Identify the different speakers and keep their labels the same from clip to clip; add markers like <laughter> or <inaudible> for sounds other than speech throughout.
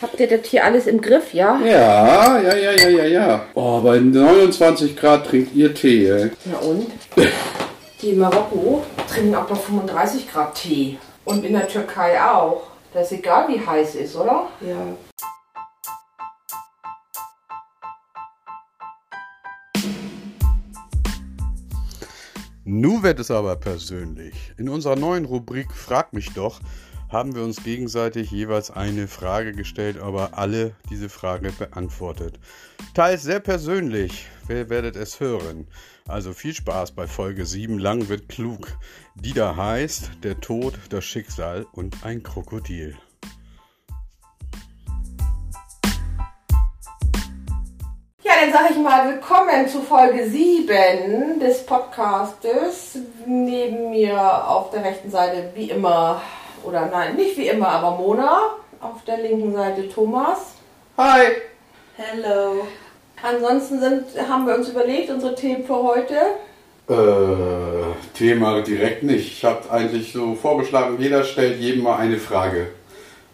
Speaker 1: Habt ihr das hier alles im Griff, ja?
Speaker 2: Ja, ja, ja, ja, ja, ja. Oh, bei 29 Grad trinkt ihr Tee, ey.
Speaker 1: Na und? <laughs> Die in Marokko trinken auch bei 35 Grad Tee. Und in der Türkei auch. Das ist egal, wie heiß ist, oder?
Speaker 3: Ja.
Speaker 2: Nu wird es aber persönlich. In unserer neuen Rubrik Frag mich doch haben wir uns gegenseitig jeweils eine Frage gestellt, aber alle diese Frage beantwortet. Teils sehr persönlich, wer werdet es hören. Also viel Spaß bei Folge 7 Lang wird klug, die da heißt Der Tod, das Schicksal und ein Krokodil.
Speaker 1: Ja, dann sage ich mal willkommen zu Folge 7 des Podcastes. Neben mir auf der rechten Seite wie immer, oder nein, nicht wie immer, aber Mona. Auf der linken Seite Thomas.
Speaker 2: Hi!
Speaker 3: Hello.
Speaker 1: Ansonsten sind, haben wir uns überlegt, unsere Themen für heute.
Speaker 2: Äh, Thema direkt nicht. Ich habe eigentlich so vorgeschlagen, jeder stellt jedem mal eine Frage.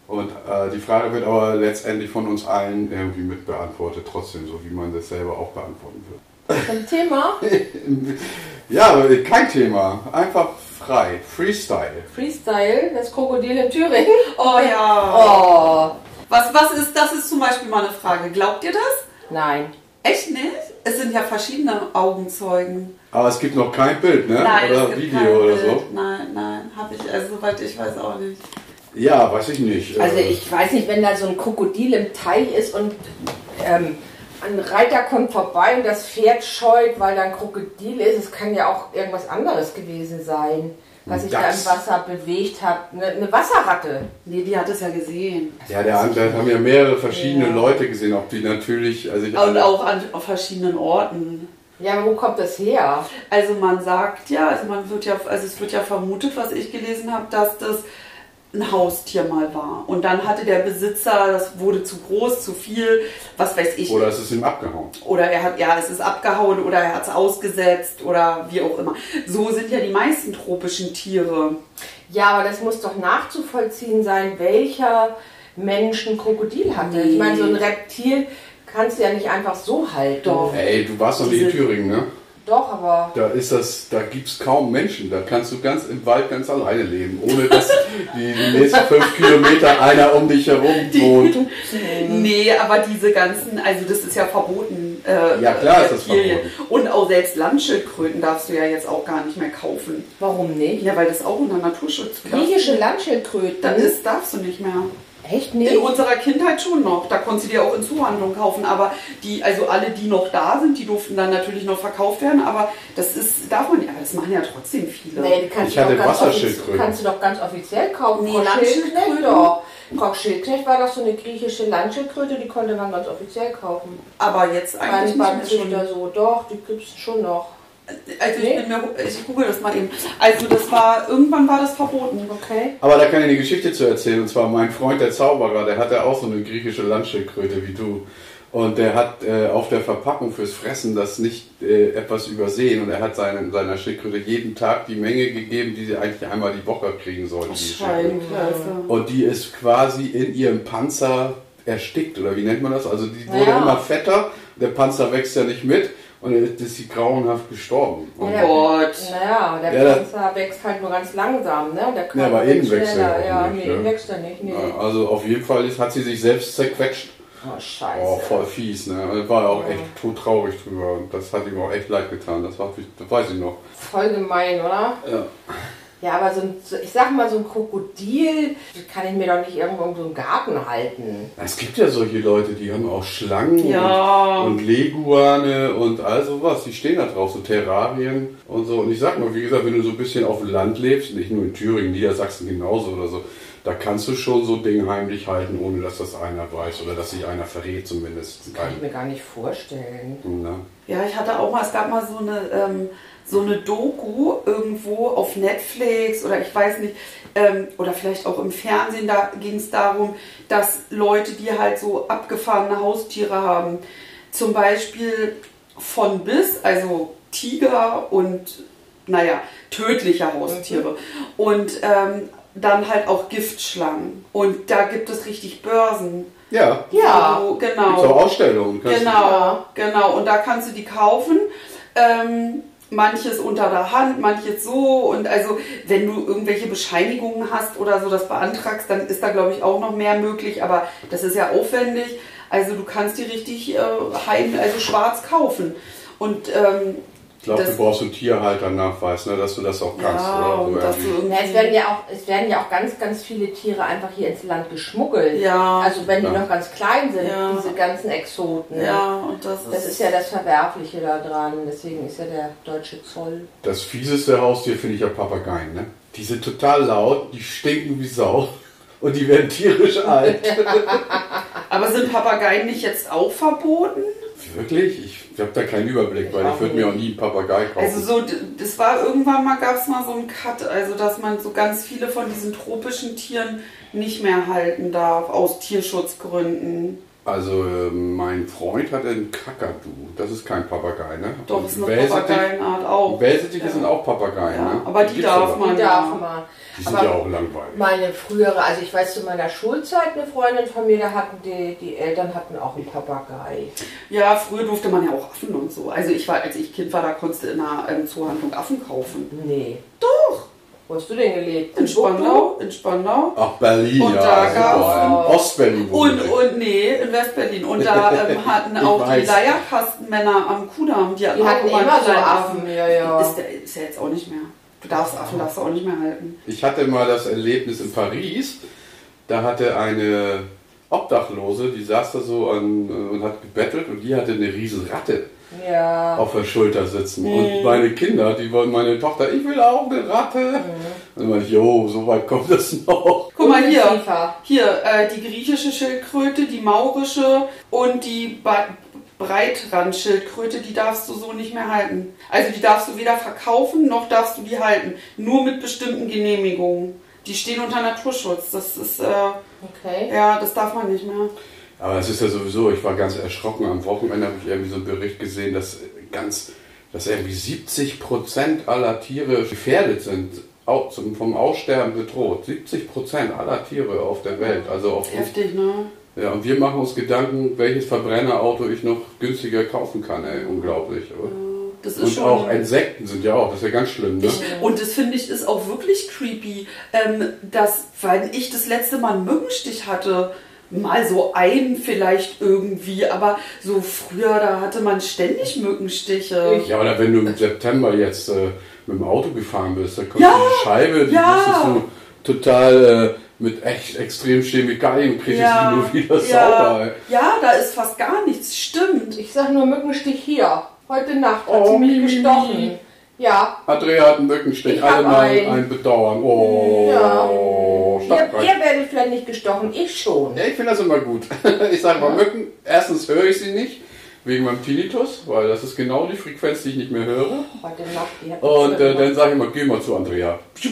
Speaker 2: Und äh, die Frage wird aber letztendlich von uns allen irgendwie mit beantwortet, trotzdem, so wie man das selber auch beantworten wird.
Speaker 1: Ein Thema? <laughs>
Speaker 2: Ja, kein Thema. Einfach frei. Freestyle.
Speaker 1: Freestyle, das Krokodil in Thüringen. <laughs>
Speaker 3: Oh ja.
Speaker 1: Oh,
Speaker 3: Was, was ist, das ist zum Beispiel mal eine Frage. Glaubt ihr das?
Speaker 1: nein.
Speaker 3: Echt nicht? Es sind ja verschiedene Augenzeugen.
Speaker 2: Aber es gibt noch kein Bild, ne?
Speaker 3: Nein,
Speaker 2: oder
Speaker 3: es gibt
Speaker 2: Video
Speaker 3: kein
Speaker 2: oder
Speaker 3: Bild.
Speaker 2: so.
Speaker 3: Nein, nein, habe ich, also soweit ich weiß auch nicht.
Speaker 2: Ja, weiß ich nicht.
Speaker 1: Also
Speaker 2: Äh,
Speaker 1: ich weiß nicht, wenn da so ein Krokodil im Teich ist und ähm, ein Reiter kommt vorbei und das Pferd scheut, weil da ein Krokodil ist. Es kann ja auch irgendwas anderes gewesen sein, was sich da im. Wasser bewegt hat. Eine, eine Wasserratte.
Speaker 3: Nee, die hat es ja gesehen.
Speaker 2: Ja, der andere haben ja mehrere verschiedene
Speaker 1: Ja.
Speaker 2: Leute gesehen, ob die natürlich. Also ich,
Speaker 3: Und auch an auf verschiedenen Orten.
Speaker 1: Ja, aber wo kommt das her?
Speaker 3: Also man sagt ja, also man wird ja, also es wird ja vermutet, was ich gelesen habe, dass das ein Haustier mal war. Und dann hatte der Besitzer, das wurde zu groß, zu viel, was weiß ich.
Speaker 2: Oder ist es ihm abgehauen?
Speaker 3: Oder er hat, ja, es ist abgehauen oder er hat es ausgesetzt oder wie auch immer. So sind ja die meisten tropischen Tiere.
Speaker 1: Ja, aber das muss doch nachzuvollziehen sein, welcher Mensch ein Krokodil hatte. Ich meine, so ein Reptil kannst du ja nicht einfach so halten.
Speaker 3: Doch.
Speaker 2: Ey, du warst noch nie in Thüringen, ne?
Speaker 1: Doch, aber
Speaker 2: Da ist das, da gibt's kaum Menschen. Da kannst du ganz im Wald ganz alleine leben, ohne dass die, die nächsten fünf Kilometer einer um dich herum wohnt.
Speaker 3: Nee, aber diese ganzen, also das ist ja verboten. Äh,
Speaker 2: Ja, klar ist das verboten.
Speaker 3: Und auch selbst Landschildkröten darfst du ja jetzt auch gar nicht mehr kaufen.
Speaker 1: warum nicht?
Speaker 3: Ja, weil das auch unter Naturschutz
Speaker 1: Griechische Landschildkröten.
Speaker 3: Das ist, darfst du nicht mehr.
Speaker 1: Echt nicht?
Speaker 3: In unserer Kindheit schon noch. Da konntest du dir auch in Zuhandlung kaufen. Aber die, also alle, die noch da sind, die durften dann natürlich noch verkauft werden. Aber das ist, darf man ja, aber das machen ja trotzdem viele.
Speaker 1: Nee, kannst,
Speaker 2: Ich hatte Wasserschildkröten.
Speaker 1: kannst du doch ganz offiziell kaufen.
Speaker 3: Nee, Landschildkröten?
Speaker 1: doch. Frau Schildknecht war doch so eine griechische Landschildkröte, die konnte man ganz offiziell kaufen.
Speaker 3: Aber jetzt eigentlich
Speaker 1: Beim
Speaker 3: nicht mehr
Speaker 1: so. Doch, die gibt es schon noch.
Speaker 3: Also
Speaker 1: Nee?
Speaker 3: ich, bin mir, ich google das mal eben. Also das war, irgendwann war das verboten.
Speaker 1: Okay.
Speaker 2: Aber da kann ich eine Geschichte zu erzählen. Und zwar mein Freund, der Zauberer, der hatte auch so eine griechische Landschildkröte wie du. Und der hat äh, auf der Verpackung fürs Fressen das nicht äh, etwas übersehen. Und er hat seinen, seiner Schildkröte jeden Tag die Menge gegeben, die sie eigentlich einmal die Woche kriegen sollten. die. Und die ist quasi in ihrem Panzer erstickt, oder wie nennt man das? Also die wurde
Speaker 1: Ja.
Speaker 2: immer fetter, der Panzer wächst ja nicht mit und jetzt ist sie grauenhaft gestorben. Und
Speaker 1: Ja.
Speaker 3: Gott.
Speaker 1: Naja, der
Speaker 2: Ja,
Speaker 1: Panzer wächst halt nur ganz langsam, ne? Der
Speaker 2: Ja, aber
Speaker 1: wächst
Speaker 2: innen wächst er
Speaker 1: schneller.
Speaker 2: ja nicht,
Speaker 1: nee,
Speaker 2: ne?
Speaker 1: wächst er nicht. Nee.
Speaker 2: Ja, Also auf jeden Fall hat sie sich selbst zerquetscht.
Speaker 1: Oh, scheiße.
Speaker 2: Oh, voll fies, ne? Also war ja auch echt tot traurig drüber und das hat ihm auch echt leid getan. Das, war, das weiß ich noch.
Speaker 1: Voll gemein, oder?
Speaker 2: Ja.
Speaker 1: Ja, aber so ein, so- ich sag mal, so ein Krokodil das kann ich mir doch nicht irgendwo in so einem Garten halten.
Speaker 2: Es gibt ja solche Leute, die haben auch Schlangen
Speaker 3: Ja.
Speaker 2: und, und Leguane und all sowas. Die stehen da drauf, so Terrarien und so. Und ich sag mal, wie gesagt, wenn du so ein bisschen auf dem Land lebst, nicht nur in Thüringen, Niedersachsen genauso oder so, da kannst du schon so Dinge heimlich halten, ohne dass das einer weiß oder dass sich einer verrät zumindest.
Speaker 1: Kann ich mir gar nicht vorstellen.
Speaker 2: Na.
Speaker 3: Ja, ich hatte auch mal, es gab mal so eine, ähm, so eine Doku irgendwo auf Netflix oder ich weiß nicht, ähm, oder vielleicht auch im Fernsehen, da ging es darum, dass Leute, die halt so abgefahrene Haustiere haben, zum Beispiel von bis, also Tiger und, naja, tödliche Haustiere. Und ähm, dann halt auch Giftschlangen. Und da gibt es richtig Börsen.
Speaker 2: Ja,
Speaker 1: Ja.
Speaker 3: Wo du-
Speaker 2: gibt's
Speaker 3: genau.
Speaker 2: auch Ausstellungen. Kannst du-
Speaker 3: Genau, genau. Und da kannst du die kaufen. Ähm, manches unter der Hand, manches so. Und also, wenn du irgendwelche Bescheinigungen hast oder so das beantragst, dann ist da, glaube ich, auch noch mehr möglich. Aber das ist ja aufwendig. Also, du kannst die richtig äh, heim, also schwarz kaufen. Und ähm,
Speaker 2: Ich glaube, du brauchst einen Tierhalternachweis, ne, dass du das auch kannst.
Speaker 3: ja,
Speaker 2: oder so
Speaker 3: und dass du.
Speaker 1: Ja, es werden ja auch, es werden ja auch ganz, ganz viele Tiere einfach hier ins Land geschmuggelt.
Speaker 3: Ja.
Speaker 1: Also wenn die
Speaker 2: Ja.
Speaker 1: noch ganz klein sind,
Speaker 3: Ja.
Speaker 1: diese ganzen Exoten.
Speaker 3: Ja, und das ist.
Speaker 1: Das ist ja das Verwerfliche daran. Deswegen ist ja der deutsche Zoll.
Speaker 2: Das fieseste Haustier finde ich ja Papageien. Ne? Die sind total laut, die stinken wie Sau <laughs> und die werden tierisch alt. <laughs>
Speaker 3: Aber sind Papageien nicht jetzt auch verboten?
Speaker 2: Wirklich? Ich habe da keinen Überblick, weil ich würde mir auch nie einen Papagei kaufen.
Speaker 3: Also so, das war irgendwann mal, gab es mal so einen Cut, also dass man so ganz viele von diesen tropischen Tieren nicht mehr halten darf, aus Tierschutzgründen.
Speaker 2: Also äh, mein Freund hat einen Kakadu. Das ist kein Papagei, ne?
Speaker 3: Doch,
Speaker 2: Und
Speaker 3: ist eine Papageienart auch.
Speaker 2: Wellensittliche
Speaker 3: Ja.
Speaker 2: sind auch Papageien,
Speaker 3: Ja,
Speaker 2: ne?
Speaker 3: aber die
Speaker 2: gibt's
Speaker 3: darf man.
Speaker 1: Die darf man.
Speaker 2: Die sind
Speaker 1: Aber
Speaker 2: ja auch langweilig.
Speaker 1: Meine frühere, also ich weiß zu meiner Schulzeit, eine Freundin von mir, da hatten die, die Eltern hatten auch einen Papagei.
Speaker 3: Ja, früher durfte man ja auch Affen und so. Also ich war, als ich Kind war, da konntest du in einer ähm, Zoohandlung Affen kaufen.
Speaker 1: Nee.
Speaker 3: Doch.
Speaker 1: Wo hast du denn gelebt?
Speaker 3: In Spandau, in Spandau.
Speaker 2: Ach, Berlin,
Speaker 3: Und
Speaker 2: ja,
Speaker 3: da
Speaker 2: super.
Speaker 3: gab's-
Speaker 2: In Ostberlin. wohne
Speaker 3: Und, und nee, in Westberlin. Und da <laughs> ähm, hatten auch die
Speaker 2: weiß.
Speaker 3: Leierkastenmänner am Kudamm, die hatten,
Speaker 1: Die
Speaker 3: auch
Speaker 1: hatten
Speaker 3: immer
Speaker 1: immer so
Speaker 3: kleine
Speaker 1: Affen, ja, ja.
Speaker 3: Ist, der, ist ja jetzt auch nicht mehr. Du darfst Affen darfst du auch nicht mehr halten.
Speaker 2: Ich hatte mal das Erlebnis in Paris. Da hatte eine Obdachlose, die saß da so an, äh, und hat gebettelt und die hatte eine riesen Ratte
Speaker 1: Ja.
Speaker 2: auf der Schulter sitzen. Und meine Kinder, die wollten, meine Tochter, ich will auch eine Ratte. Und dann meinte ich, jo, so weit kommt das noch.
Speaker 3: Guck mal hier. Hier, äh, die griechische Schildkröte, die maurische und die ba Breitrandschildkröte, die darfst du so nicht mehr halten. Also die darfst du weder verkaufen, noch darfst du die halten. Nur mit bestimmten Genehmigungen. Die stehen unter Naturschutz. Das ist, äh,
Speaker 1: Okay.
Speaker 3: ja, das darf man nicht mehr.
Speaker 2: Aber es ist ja sowieso, ich war ganz erschrocken. Am Wochenende habe ich irgendwie so einen Bericht gesehen, dass ganz, dass irgendwie 70 Prozent aller Tiere gefährdet sind, vom Aussterben bedroht. 70 Prozent aller Tiere auf der Welt. Also auf
Speaker 3: Heftig, ne?
Speaker 2: ja, und wir machen uns Gedanken, welches Verbrennerauto ich noch günstiger kaufen kann. Ey, unglaublich. Oder?
Speaker 3: Das ist
Speaker 2: Und
Speaker 3: schon.
Speaker 2: auch Insekten sind ja auch, das ist ja ganz schlimm. Ne?
Speaker 3: Ich, und das finde ich ist auch wirklich creepy, ähm, dass, weil ich das letzte Mal einen Mückenstich hatte, mal so ein vielleicht irgendwie, aber so früher, da hatte man ständig Mückenstiche.
Speaker 1: Ich-
Speaker 2: Ja, oder wenn du im September jetzt äh, mit dem Auto gefahren bist, da kommt
Speaker 3: Ja,
Speaker 2: die Scheibe, die
Speaker 3: ja.
Speaker 2: musstest du total äh, mit echt extrem Chemikalien kriegst
Speaker 3: ja,
Speaker 2: du nur <laughs> wieder
Speaker 3: ja,
Speaker 2: sauber. Ey.
Speaker 3: ja, da ist fast gar nichts, stimmt.
Speaker 1: Ich sag nur Mückenstich hier. Heute Nacht hat
Speaker 2: Oh,
Speaker 1: sie mich gestochen. Ja.
Speaker 2: Andrea hat einen Mückenstich, alle mal ein Bedauern. Oh,
Speaker 1: Ja. Ihr, ihr werdet vielleicht nicht gestochen, ich schon.
Speaker 2: Ja, ich finde das immer gut. <laughs> Ich sage mal Mücken, erstens höre ich sie nicht, wegen meinem Tinnitus, weil das ist genau die Frequenz, die ich nicht mehr höre.
Speaker 1: Hat
Speaker 2: Und äh, dann sage ich mal, geh mal zu Andrea. <laughs>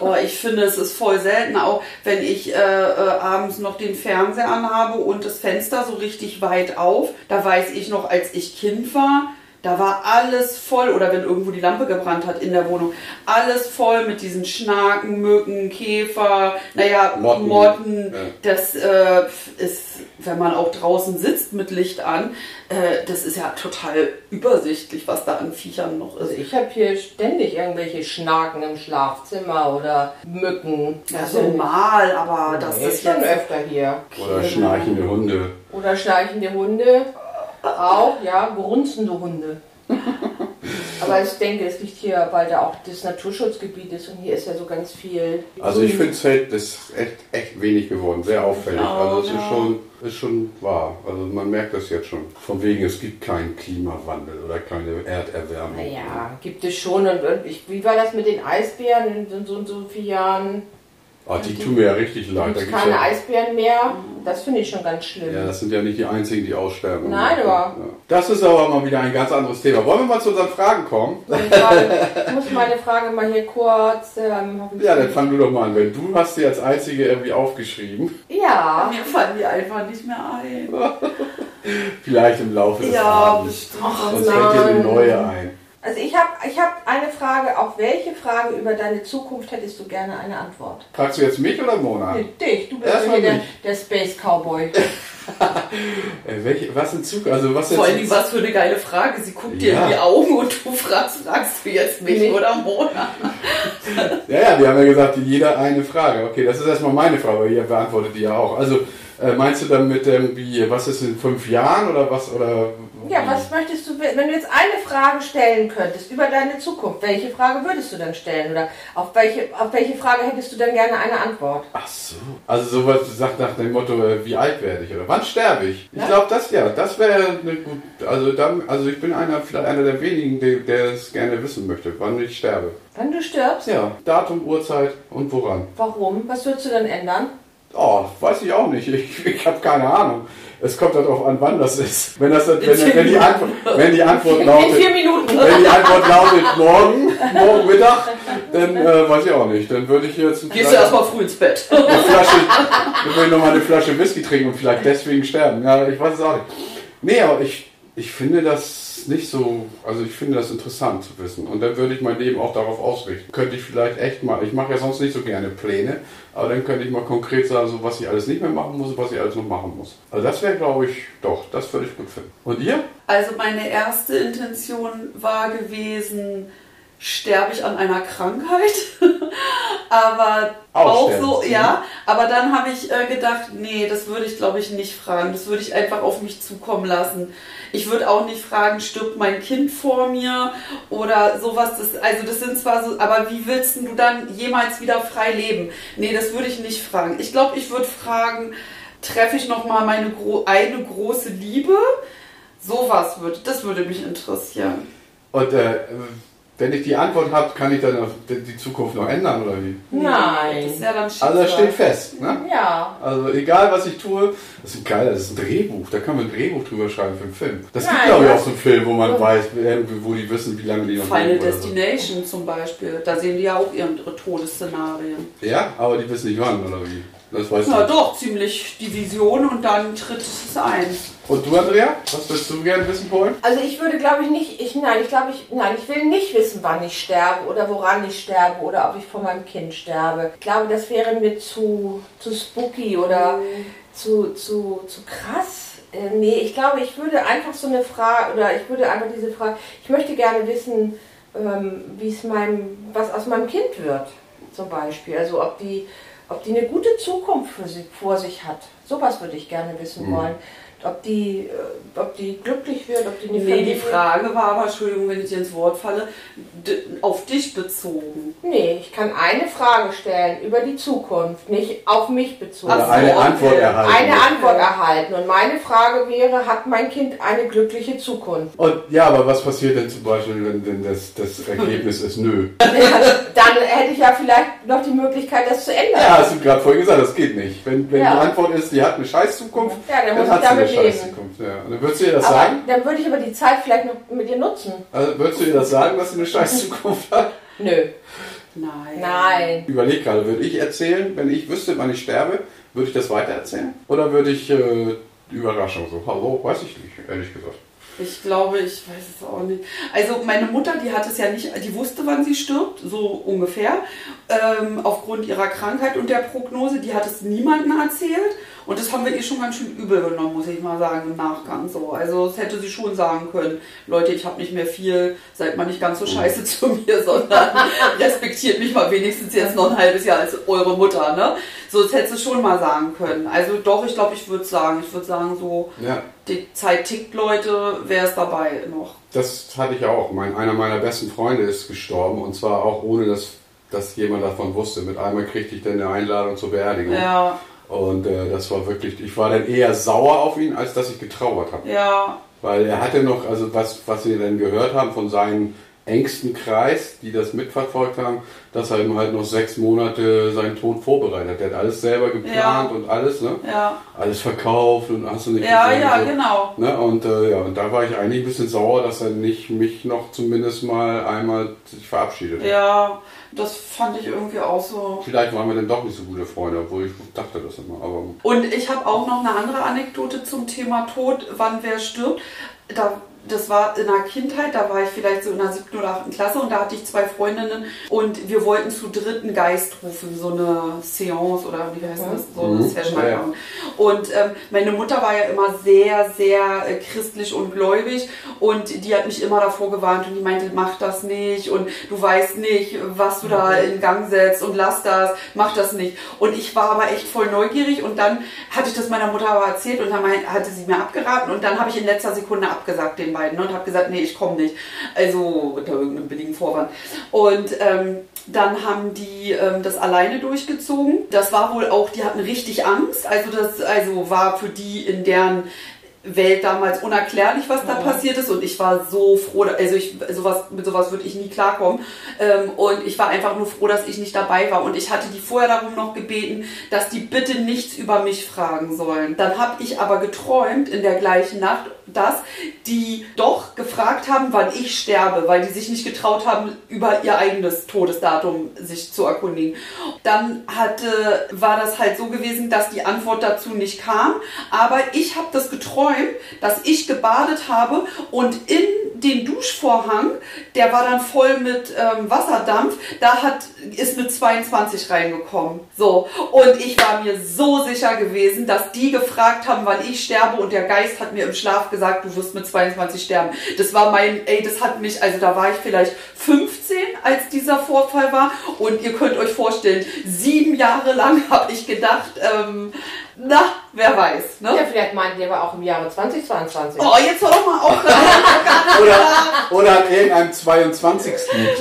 Speaker 3: Oh, ich finde, es ist voll selten, auch wenn ich äh, äh, abends noch den Fernseher anhabe und das Fenster so richtig weit auf. Da weiß ich noch, als ich Kind war, da war alles voll, oder wenn irgendwo die Lampe gebrannt hat in der Wohnung, alles voll mit diesen Schnaken, Mücken, Käfer, naja,
Speaker 2: Motten.
Speaker 3: Motten.
Speaker 2: Ja.
Speaker 3: Das äh, ist, wenn man auch draußen sitzt mit Licht an, äh, das ist ja total übersichtlich, was da an Viechern noch
Speaker 1: Also
Speaker 3: ist.
Speaker 1: ich habe hier ständig irgendwelche Schnaken im Schlafzimmer oder Mücken.
Speaker 3: Ja, so mal, aber das
Speaker 1: Nee,
Speaker 3: ist
Speaker 1: schon
Speaker 3: jetzt...
Speaker 1: öfter hier.
Speaker 2: Oder schnarchende Hunde.
Speaker 1: Oder schleichende Hunde. Auch, ja, grunzende Hunde. <laughs> Aber ich denke, es liegt hier, weil da auch das Naturschutzgebiet ist und hier ist ja so ganz viel.
Speaker 2: Also ich finde es halt, das ist echt, echt wenig geworden, sehr auffällig.
Speaker 3: Ja,
Speaker 2: Also es ist schon, ist schon wahr. Also man merkt das jetzt schon. Von wegen, es gibt keinen Klimawandel oder keine Erderwärmung.
Speaker 1: Naja, gibt es schon. Und, und ich, wie war das mit den Eisbären in so und so vielen Jahren?
Speaker 2: Ah, die tun mir ja richtig leid.
Speaker 1: Es keine
Speaker 2: ja,
Speaker 1: Eisbären mehr? Das finde ich schon ganz schlimm.
Speaker 2: ja, das sind ja nicht die einzigen, die aussterben.
Speaker 1: Nein, aber-
Speaker 2: Ja. Das ist aber mal wieder ein ganz anderes Thema. Wollen wir mal zu unseren Fragen kommen?
Speaker 1: Ich muss meine Frage mal hier kurz. Ähm,
Speaker 2: Ja, dann fang du doch mal an. Wenn du hast sie als einzige irgendwie aufgeschrieben,
Speaker 1: Ja.
Speaker 3: Mir fallen die einfach nicht mehr ein. <laughs>
Speaker 2: vielleicht im Laufe des
Speaker 3: Ja,
Speaker 2: Abends.
Speaker 3: bestimmt.
Speaker 2: Sonst fällt dir eine neue ein.
Speaker 1: Also ich habe ich hab eine Frage, auf welche Frage über deine Zukunft hättest du gerne eine Antwort?
Speaker 2: Fragst du jetzt mich oder Mona?
Speaker 1: Nee, dich, du bist hier der, der Space Cowboy. <laughs>
Speaker 2: Äh, welche, was in Zukunft? Also was
Speaker 3: Vor Dingen, was für eine geile Frage. Sie guckt dir
Speaker 2: Ja.
Speaker 3: in die Augen und du fragst, fragst du jetzt mich
Speaker 1: Nee.
Speaker 3: oder Mona?
Speaker 2: Ja, ja, wir haben ja gesagt, jeder eine Frage. Okay, das ist erstmal meine Frage, aber ihr beantwortet die ja auch. Also äh, meinst du dann mit irgendwie, was ist in fünf Jahren oder was? Oder
Speaker 1: Ja, was möchtest du, wenn du jetzt eine Frage stellen könntest über deine Zukunft, welche Frage würdest du dann stellen? Oder auf welche, auf welche Frage hättest du dann gerne eine Antwort?
Speaker 2: Ach so. Also sowas sagt nach dem Motto, äh, wie alt werde ich oder wann sterbe ich? Ich glaube, das ja, das wäre eine gut. Also dann, also ich bin einer, vielleicht einer der wenigen, der, der es gerne wissen möchte, wann ich sterbe.
Speaker 1: Wenn du stirbst,
Speaker 2: Ja, Datum, Uhrzeit und woran.
Speaker 1: warum? Was würdest du dann ändern?
Speaker 2: Oh, weiß ich auch nicht. Ich, ich habe keine Ahnung. Es kommt darauf an, wann das ist. Wenn, das, wenn, wenn, die, Antwort, wenn die Antwort lautet, wenn die Antwort lautet morgen, morgen Mittag, dann äh, weiß ich auch nicht. Dann würde ich jetzt
Speaker 3: Gehst du erstmal früh ins Bett.
Speaker 2: eine Flasche, dann würde ich nochmal eine Flasche Whisky trinken und vielleicht deswegen sterben. Ja, ich weiß es auch nicht. Nee, aber ich, ich finde das nicht so, also ich finde das interessant zu wissen. Und dann würde ich mein Leben auch darauf ausrichten. Könnte ich vielleicht echt mal, ich mache ja sonst nicht so gerne Pläne, aber dann könnte ich mal konkret sagen, so was ich alles nicht mehr machen muss und was ich alles noch machen muss. Also das wäre, glaube ich, doch, das würde ich gut finden. Und ihr?
Speaker 3: Also meine erste Intention war gewesen, sterbe ich an einer Krankheit. <laughs> aber
Speaker 2: Auch
Speaker 3: auch, so,
Speaker 2: Sie.
Speaker 3: ja. Aber dann habe ich äh, gedacht, nee, das würde ich glaube ich nicht fragen. Das würde ich einfach auf mich zukommen lassen. Ich würde auch nicht fragen, stirbt mein Kind vor mir oder sowas. Das, also das sind zwar so, aber wie willst du dann jemals wieder frei leben? Nee, das würde ich nicht fragen. Ich glaube, ich würde fragen, treffe ich noch mal meine gro eine große Liebe? Sowas würde, das würde mich interessieren.
Speaker 2: Und äh, wenn ich die Antwort habe, kann ich dann die Zukunft noch ändern oder wie?
Speaker 1: Nein.
Speaker 3: Das ist ja dann
Speaker 2: Also das
Speaker 3: Schicksal.
Speaker 2: steht fest, ne?
Speaker 1: Ja.
Speaker 2: Also egal was ich tue, das ist geil, das ist ein Drehbuch, da kann man ein Drehbuch drüber schreiben für einen Film. Das gibt
Speaker 1: Nein,
Speaker 2: glaube ich auch so einen Film, wo man weiß, irgendwie, wo die wissen, wie lange die noch
Speaker 3: Final
Speaker 2: leben
Speaker 3: Destination zum Beispiel. Da sehen die ja auch ihre Todesszenarien.
Speaker 2: So. Ja, aber die wissen nicht wann oder wie. Das weißt
Speaker 3: Na
Speaker 2: du.
Speaker 3: doch, ziemlich die Vision und dann tritt es ein.
Speaker 2: Und du Andrea, was würdest du gerne wissen wollen?
Speaker 1: Also ich würde, glaube ich, nicht, ich, nein, ich glaube, ich, nein, ich will nicht wissen, wann ich sterbe oder woran ich sterbe oder ob ich von meinem Kind sterbe. Ich glaube, das wäre mir zu, zu spooky oder zu, zu, zu krass. Äh, nee, ich glaube, ich würde einfach so eine Frage, oder ich würde einfach diese Frage, ich möchte gerne wissen, ähm, wie es meinem, was aus meinem Kind wird, zum Beispiel. Also ob die, ob die eine gute Zukunft für sie, vor sich hat. Sowas würde ich gerne wissen
Speaker 2: Mhm.
Speaker 1: wollen. Ob die, äh, ob die glücklich wird, ob die eine
Speaker 3: Nee, die
Speaker 1: Familie-
Speaker 3: Frage war aber, Entschuldigung, wenn ich dir ins Wort falle, auf dich bezogen.
Speaker 1: Nee, ich kann eine Frage stellen über die Zukunft, nicht auf mich bezogen.
Speaker 2: Oder
Speaker 3: Ach so,
Speaker 2: eine
Speaker 3: okay.
Speaker 2: Antwort erhalten.
Speaker 1: Eine Antwort erhalten. Und meine Frage wäre, hat mein Kind eine glückliche Zukunft?
Speaker 2: Und ja, aber was passiert denn zum Beispiel, wenn, wenn das, das Ergebnis ist nö? <laughs>
Speaker 1: Dann hätte ich ja vielleicht noch die Möglichkeit, das zu ändern.
Speaker 2: Ja, hast du gerade vorhin gesagt, das geht nicht. Wenn, wenn
Speaker 1: Ja.
Speaker 2: die Antwort ist, die hat eine scheiß Zukunft,
Speaker 1: Ja, dann muss ich
Speaker 2: hat sie eine
Speaker 1: damit
Speaker 2: scheiß. Zukunft. Ja. Und dann würdest du ihr das
Speaker 1: aber
Speaker 2: sagen?
Speaker 1: dann würde ich aber die Zeit vielleicht noch mit ihr nutzen.
Speaker 2: Also würdest du ihr das sagen, dass sie eine scheiß Zukunft <laughs> hat? <laughs>
Speaker 1: Nö.
Speaker 3: Nein.
Speaker 1: Nein.
Speaker 2: Überleg gerade, würde ich erzählen, wenn ich wüsste, wann ich sterbe, würde ich das weitererzählen? Oder würde ich äh, Überraschung so, hallo, weiß ich nicht, ehrlich gesagt.
Speaker 3: Ich glaube, ich weiß es auch nicht. Also meine Mutter, die hat es ja nicht, die wusste, wann sie stirbt, so ungefähr, ähm, aufgrund ihrer Krankheit und der Prognose. Die hat es niemandem erzählt und das haben wir ihr schon ganz schön übel genommen, muss ich mal sagen, im Nachgang so. Also das hätte sie schon sagen können, Leute, ich habe nicht mehr viel, seid mal nicht ganz so scheiße zu mir, <laughs> sondern respektiert mich mal wenigstens jetzt noch ein halbes Jahr als eure Mutter, ne? So, das hätte sie schon mal sagen können. Also doch, ich glaube, ich würde sagen, ich würde sagen so,
Speaker 2: Ja,
Speaker 3: die Zeit tickt, Leute, wer ist dabei noch?
Speaker 2: das hatte ich auch. Mein, einer meiner besten Freunde ist gestorben und zwar auch ohne, dass, dass jemand davon wusste. Mit einmal kriegte ich dann eine Einladung zur Beerdigung.
Speaker 3: Ja,
Speaker 2: Und äh, das war wirklich, ich war dann eher sauer auf ihn, als dass ich getrauert habe.
Speaker 3: ja,
Speaker 2: Weil er hatte noch, also was, was wir dann gehört haben von seinen engsten Kreis, die das mitverfolgt haben, dass er ihm halt noch sechs Monate seinen Tod vorbereitet hat. Der hat alles selber geplant
Speaker 3: Ja.
Speaker 2: und alles, ne?
Speaker 3: Ja,
Speaker 2: Alles verkauft und hast du nicht
Speaker 3: ja,
Speaker 2: gesehen,
Speaker 3: ja,
Speaker 2: so.
Speaker 3: genau.
Speaker 2: Ne? Und äh, ja, und da war ich eigentlich ein bisschen sauer, dass er nicht mich noch zumindest mal einmal sich verabschiedet hat.
Speaker 3: Ja, das fand ich irgendwie auch so.
Speaker 2: Vielleicht waren wir dann doch nicht so gute Freunde, obwohl ich dachte das immer. Aber
Speaker 3: Und ich habe auch noch eine andere Anekdote zum Thema Tod, wann wer stirbt. Da, das war in der Kindheit, da war ich vielleicht so in der siebten oder achten Klasse und da hatte ich zwei Freundinnen und wir wollten zu dritt einen Geist rufen, so eine Seance oder wie heißt das, so eine
Speaker 2: Mhm.
Speaker 3: Session.
Speaker 2: Ja, ja.
Speaker 3: Und ähm, meine Mutter war ja immer sehr, sehr äh, christlich und gläubig und die hat mich immer davor gewarnt und die meinte, mach das nicht und du weißt nicht, was du da in Gang setzt und lass das, mach das nicht. Und ich war aber echt voll neugierig und dann hatte ich das meiner Mutter aber erzählt und dann hatte sie mir abgeraten und dann habe ich in letzter Sekunde abgesagt den beiden ne, und habe gesagt, nee, ich komme nicht. Also unter irgendeinem billigen Vorwand. Und ähm, dann haben die ähm, das alleine durchgezogen. Das war wohl auch, die hatten richtig Angst. Also das also war für die in deren Welt damals unerklärlich, was da passiert ist und ich war so froh, also ich sowas mit sowas würde ich nie klarkommen ähm, und ich war einfach nur froh, dass ich nicht dabei war und ich hatte die vorher darum noch gebeten, dass die bitte nichts über mich fragen sollen. Dann habe ich aber geträumt in der gleichen Nacht, dass die doch gefragt haben, wann ich sterbe, weil die sich nicht getraut haben, über ihr eigenes Todesdatum sich zu erkundigen. Dann hatte, war das halt so gewesen, dass die Antwort dazu nicht kam, aber ich habe das geträumt, dass ich gebadet habe und in den Duschvorhang, der war dann voll mit ähm, Wasserdampf, da hat, ist eine 22 reingekommen. So, und ich war mir so sicher gewesen, dass die gefragt haben, wann ich sterbe und der Geist hat mir im Schlaf gesagt, du wirst mit 22 sterben. Das war mein, ey, das hat mich, also da war ich vielleicht 15, als dieser Vorfall war und ihr könnt euch vorstellen, sieben Jahre lang <laughs> habe ich gedacht, ähm, na, wer weiß, ne?
Speaker 1: Ja, vielleicht meinten die aber auch im Jahre 2022.
Speaker 3: Oh, jetzt hör doch mal auf. <laughs>
Speaker 2: oder, oder an irgendeinem 22.